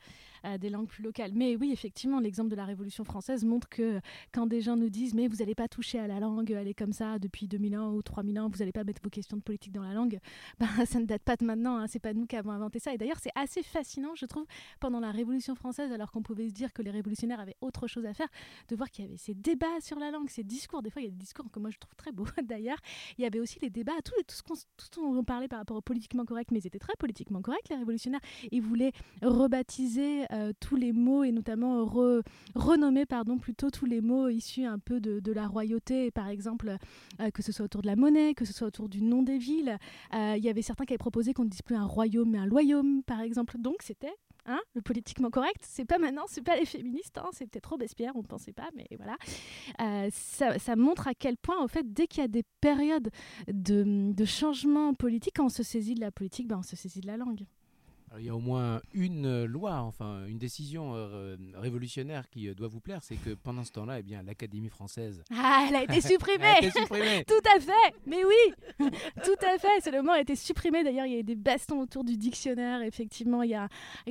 [SPEAKER 6] euh, des langues plus locales. Mais oui, effectivement, l'exemple de la Révolution française montre que quand des gens nous disent mais vous n'allez pas toucher à la langue, elle est comme ça depuis 2000 ans ou 3000 ans, vous n'allez pas mettre vos questions de politique dans la langue, ben, ça ne date pas de maintenant, hein. c'est pas nous qui avons inventé ça. Et d'ailleurs, c'est assez fascinant, je trouve, pendant la Révolution française, alors qu'on pouvait se dire que les révolutionnaires avaient autre chose à faire, de voir qu'il y avait ces débats sur la langue, ces discours. Des fois, il y a des discours que moi je trouve très beaux d'ailleurs. Il y avait aussi les débats, tout, tout ce qu'on tout on parlait par rapport au politiquement correct, mais ils étaient très politiquement corrects, les révolutionnaires. Ils voulaient rebaptiser euh, tous les mots et notamment re- renommer pardon, plutôt tous les mots issus un peu de, de la royauté, par exemple, euh, que ce soit autour de la monnaie, que ce soit autour du nom des villes. Euh, Il y avait certains qui avaient proposé qu'on ne dise plus un royaume, mais un loyaume, par exemple. Donc c'était Hein, le politiquement correct, c'est pas maintenant, c'est pas les féministes, hein, c'est peut-être Robespierre, on ne pensait pas, mais voilà. Euh, ça, ça montre à quel point, en fait, dès qu'il y a des périodes de, de changement politique, quand on se saisit de la politique, ben, on se saisit de la langue.
[SPEAKER 5] Alors, il y a au moins une loi, enfin une décision euh, révolutionnaire qui euh, doit vous plaire, c'est que pendant ce temps-là, eh bien, l'Académie française.
[SPEAKER 6] Ah, elle a été supprimée.
[SPEAKER 5] Elle a été supprimée.
[SPEAKER 6] Tout à fait. Mais oui, tout à fait. Ce mot a été supprimé. D'ailleurs, il y a eu des bastons autour du dictionnaire. Effectivement, il y a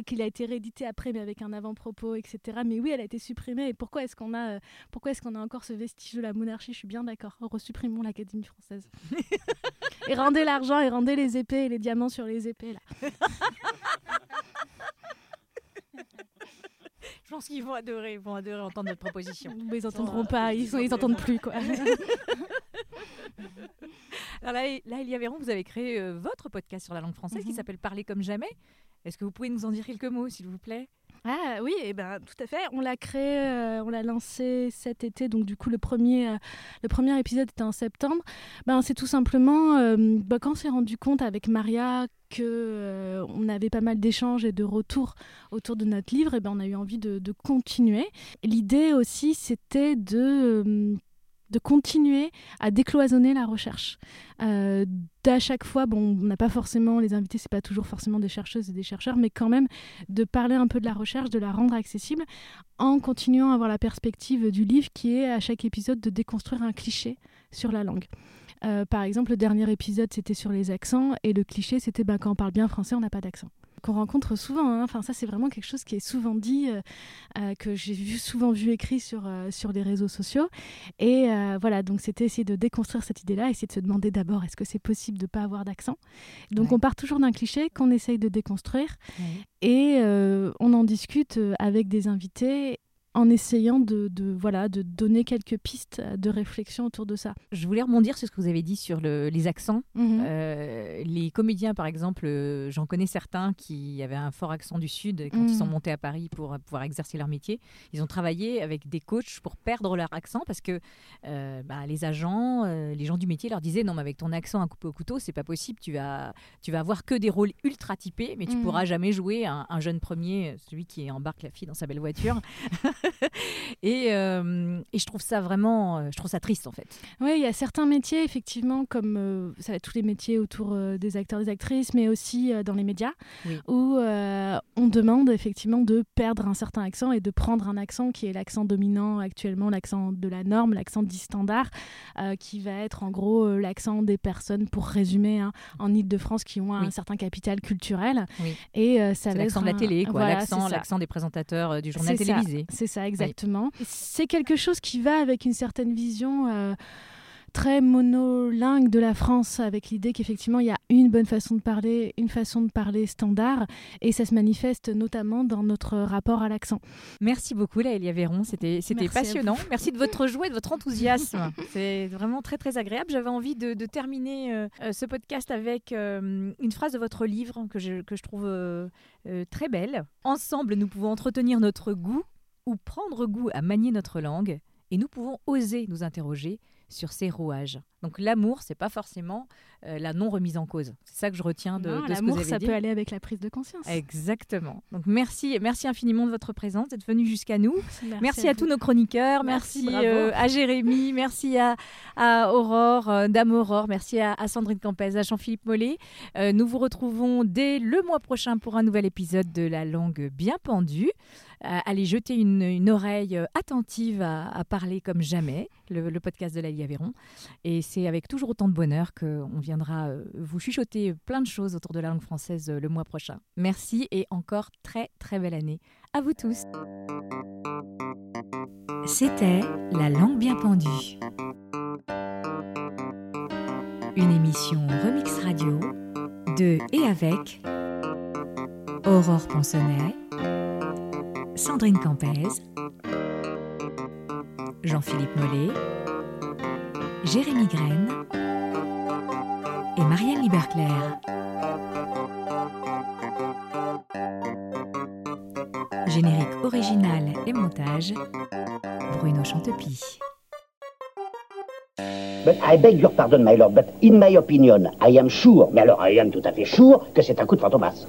[SPEAKER 6] qu'il a été réédité après, mais avec un avant-propos, etc. Mais oui, elle a été supprimée. Et pourquoi est-ce qu'on a, euh, pourquoi est-ce qu'on a encore ce vestige de la monarchie? Je suis bien d'accord. Resupprimons l'Académie française. et rendez l'argent et rendez les épées et les diamants sur les épées là.
[SPEAKER 4] Je pense qu'ils vont adorer, ils vont adorer entendre notre proposition.
[SPEAKER 6] Mais ils entendront pas. Ils, ils entendent plus quoi.
[SPEAKER 4] Alors là, là, Elia Véron, vous avez créé euh, votre podcast sur la langue française qui
[SPEAKER 6] Mhm.
[SPEAKER 4] s'appelle Parler comme jamais. Est-ce que vous pouvez nous en dire quelques mots, s'il vous plaît?
[SPEAKER 6] Ah oui, et ben, tout à fait. On l'a créé, euh, on l'a lancé cet été. Donc du coup, le premier, euh, le premier épisode était en septembre. Ben, c'est tout simplement euh, ben, quand on s'est rendu compte avec Maria que on avait pas mal d'échanges et de retours autour de notre livre, et ben, on a eu envie de, de continuer. L'idée aussi, c'était de de continuer à décloisonner la recherche. Euh, d'à chaque fois, bon, on n'a pas forcément, les invités, c'est pas toujours forcément des chercheuses et des chercheurs, mais quand même de parler un peu de la recherche, de la rendre accessible, en continuant à avoir la perspective du livre qui est à chaque épisode de déconstruire un cliché sur la langue. Euh, par exemple, le dernier épisode, c'était sur les accents, et le cliché, c'était bah, quand on parle bien français, on n'a pas d'accent qu'on rencontre souvent. hein. Enfin, ça, c'est vraiment quelque chose qui est souvent dit, euh, euh, que j'ai vu, souvent vu écrit sur, euh, sur les réseaux sociaux. Et euh, voilà, donc c'était essayer de déconstruire cette idée-là, essayer de se demander d'abord est-ce que c'est possible de ne pas avoir d'accent? Donc
[SPEAKER 4] Ouais.
[SPEAKER 6] on part toujours d'un cliché qu'on essaye de déconstruire et on en discute avec des invités en essayant de, de, voilà, de donner quelques pistes de réflexion autour de ça.
[SPEAKER 4] Je voulais rebondir sur ce que vous avez dit sur le- les accents.
[SPEAKER 6] Mhm.
[SPEAKER 4] Euh, les comédiens, par exemple, euh, j'en connais certains qui avaient un fort accent du Sud quand ils
[SPEAKER 6] Mhm.
[SPEAKER 4] sont montés à Paris pour euh, pouvoir exercer leur métier. Ils ont travaillé avec des coachs pour perdre leur accent parce que euh, bah, les agents, les gens du métier leur disaient non, mais avec ton accent à couper au couteau, c'est pas possible. Tu vas, tu vas avoir que des rôles ultra typés, mais tu
[SPEAKER 6] Mhm.
[SPEAKER 4] pourras jamais jouer un, un jeune premier, celui qui embarque la fille dans sa belle voiture. et, euh, et je trouve ça vraiment, euh, je trouve ça triste en fait.
[SPEAKER 6] Oui, il y a certains métiers, effectivement, comme euh, ça va être tous les métiers autour euh, des acteurs, des actrices, mais aussi dans les médias,
[SPEAKER 4] Oui.
[SPEAKER 6] où on demande effectivement de perdre un certain accent et de prendre un accent qui est l'accent dominant actuellement, l'accent de la norme, l'accent dit standard, qui va être en gros l'accent des personnes, pour résumer, hein, en Ile-de-France, qui ont un certain capital culturel.
[SPEAKER 4] Oui.
[SPEAKER 6] Et ça va
[SPEAKER 4] l'accent de la télé, quoi. l'accent, des présentateurs du journal télévisé.
[SPEAKER 6] C'est ça, exactement. C'est quelque chose qui va avec une certaine vision euh, très monolingue de la France, avec l'idée qu'effectivement, il y a une bonne façon de parler, une façon de parler standard, et ça se manifeste notamment dans notre rapport à l'accent.
[SPEAKER 4] Merci beaucoup, là, Elia Véron. C'était, passionnant. Merci de votre joie et de votre enthousiasme. C'est vraiment très, très agréable. J'avais envie de, de terminer euh, euh, ce podcast avec euh, une phrase de votre livre que je, que je trouve euh, très belle. Ensemble, nous pouvons entretenir notre goût ou prendre goût à manier notre langue et nous pouvons oser nous interroger sur ses rouages. Donc l'amour, c'est pas forcément euh, la non remise en cause. C'est ça que je retiens de,
[SPEAKER 6] Non,
[SPEAKER 4] de ce
[SPEAKER 6] L'amour, ça
[SPEAKER 4] dit.
[SPEAKER 6] peut aller avec la prise de conscience.
[SPEAKER 4] Exactement. Donc merci, merci infiniment de votre présence, d'être venu jusqu'à nous. Merci,
[SPEAKER 6] à
[SPEAKER 4] tous nos chroniqueurs, merci, euh, à Jérémy, merci à, à Aurore, euh, Dame Aurore, merci à, à Sandrine Campez, à Jean-Philippe Mollet. Nous vous retrouvons dès le mois prochain pour un nouvel épisode de La langue bien pendue. Euh, allez jeter une, oreille euh, attentive à, parler comme jamais, le, podcast de Lalie Aveyron. Et c'est avec toujours autant de bonheur qu'on viendra euh, vous chuchoter plein de choses autour de la langue française le mois prochain. Merci et encore très très belle année à vous tous.
[SPEAKER 12] C'était La langue bien pendue. Une émission Remix Radio de et avec Aurore Ponsonnet, Sandrine Campez, Jean-Philippe Mollet, Jérémy Graine et Marianne Liberclair. Générique original et montage, Bruno Chantepie.
[SPEAKER 3] But I beg your pardon, my lord, but in my opinion, I am sure, mais alors I am tout à fait sure que c'est un coup de fantomas.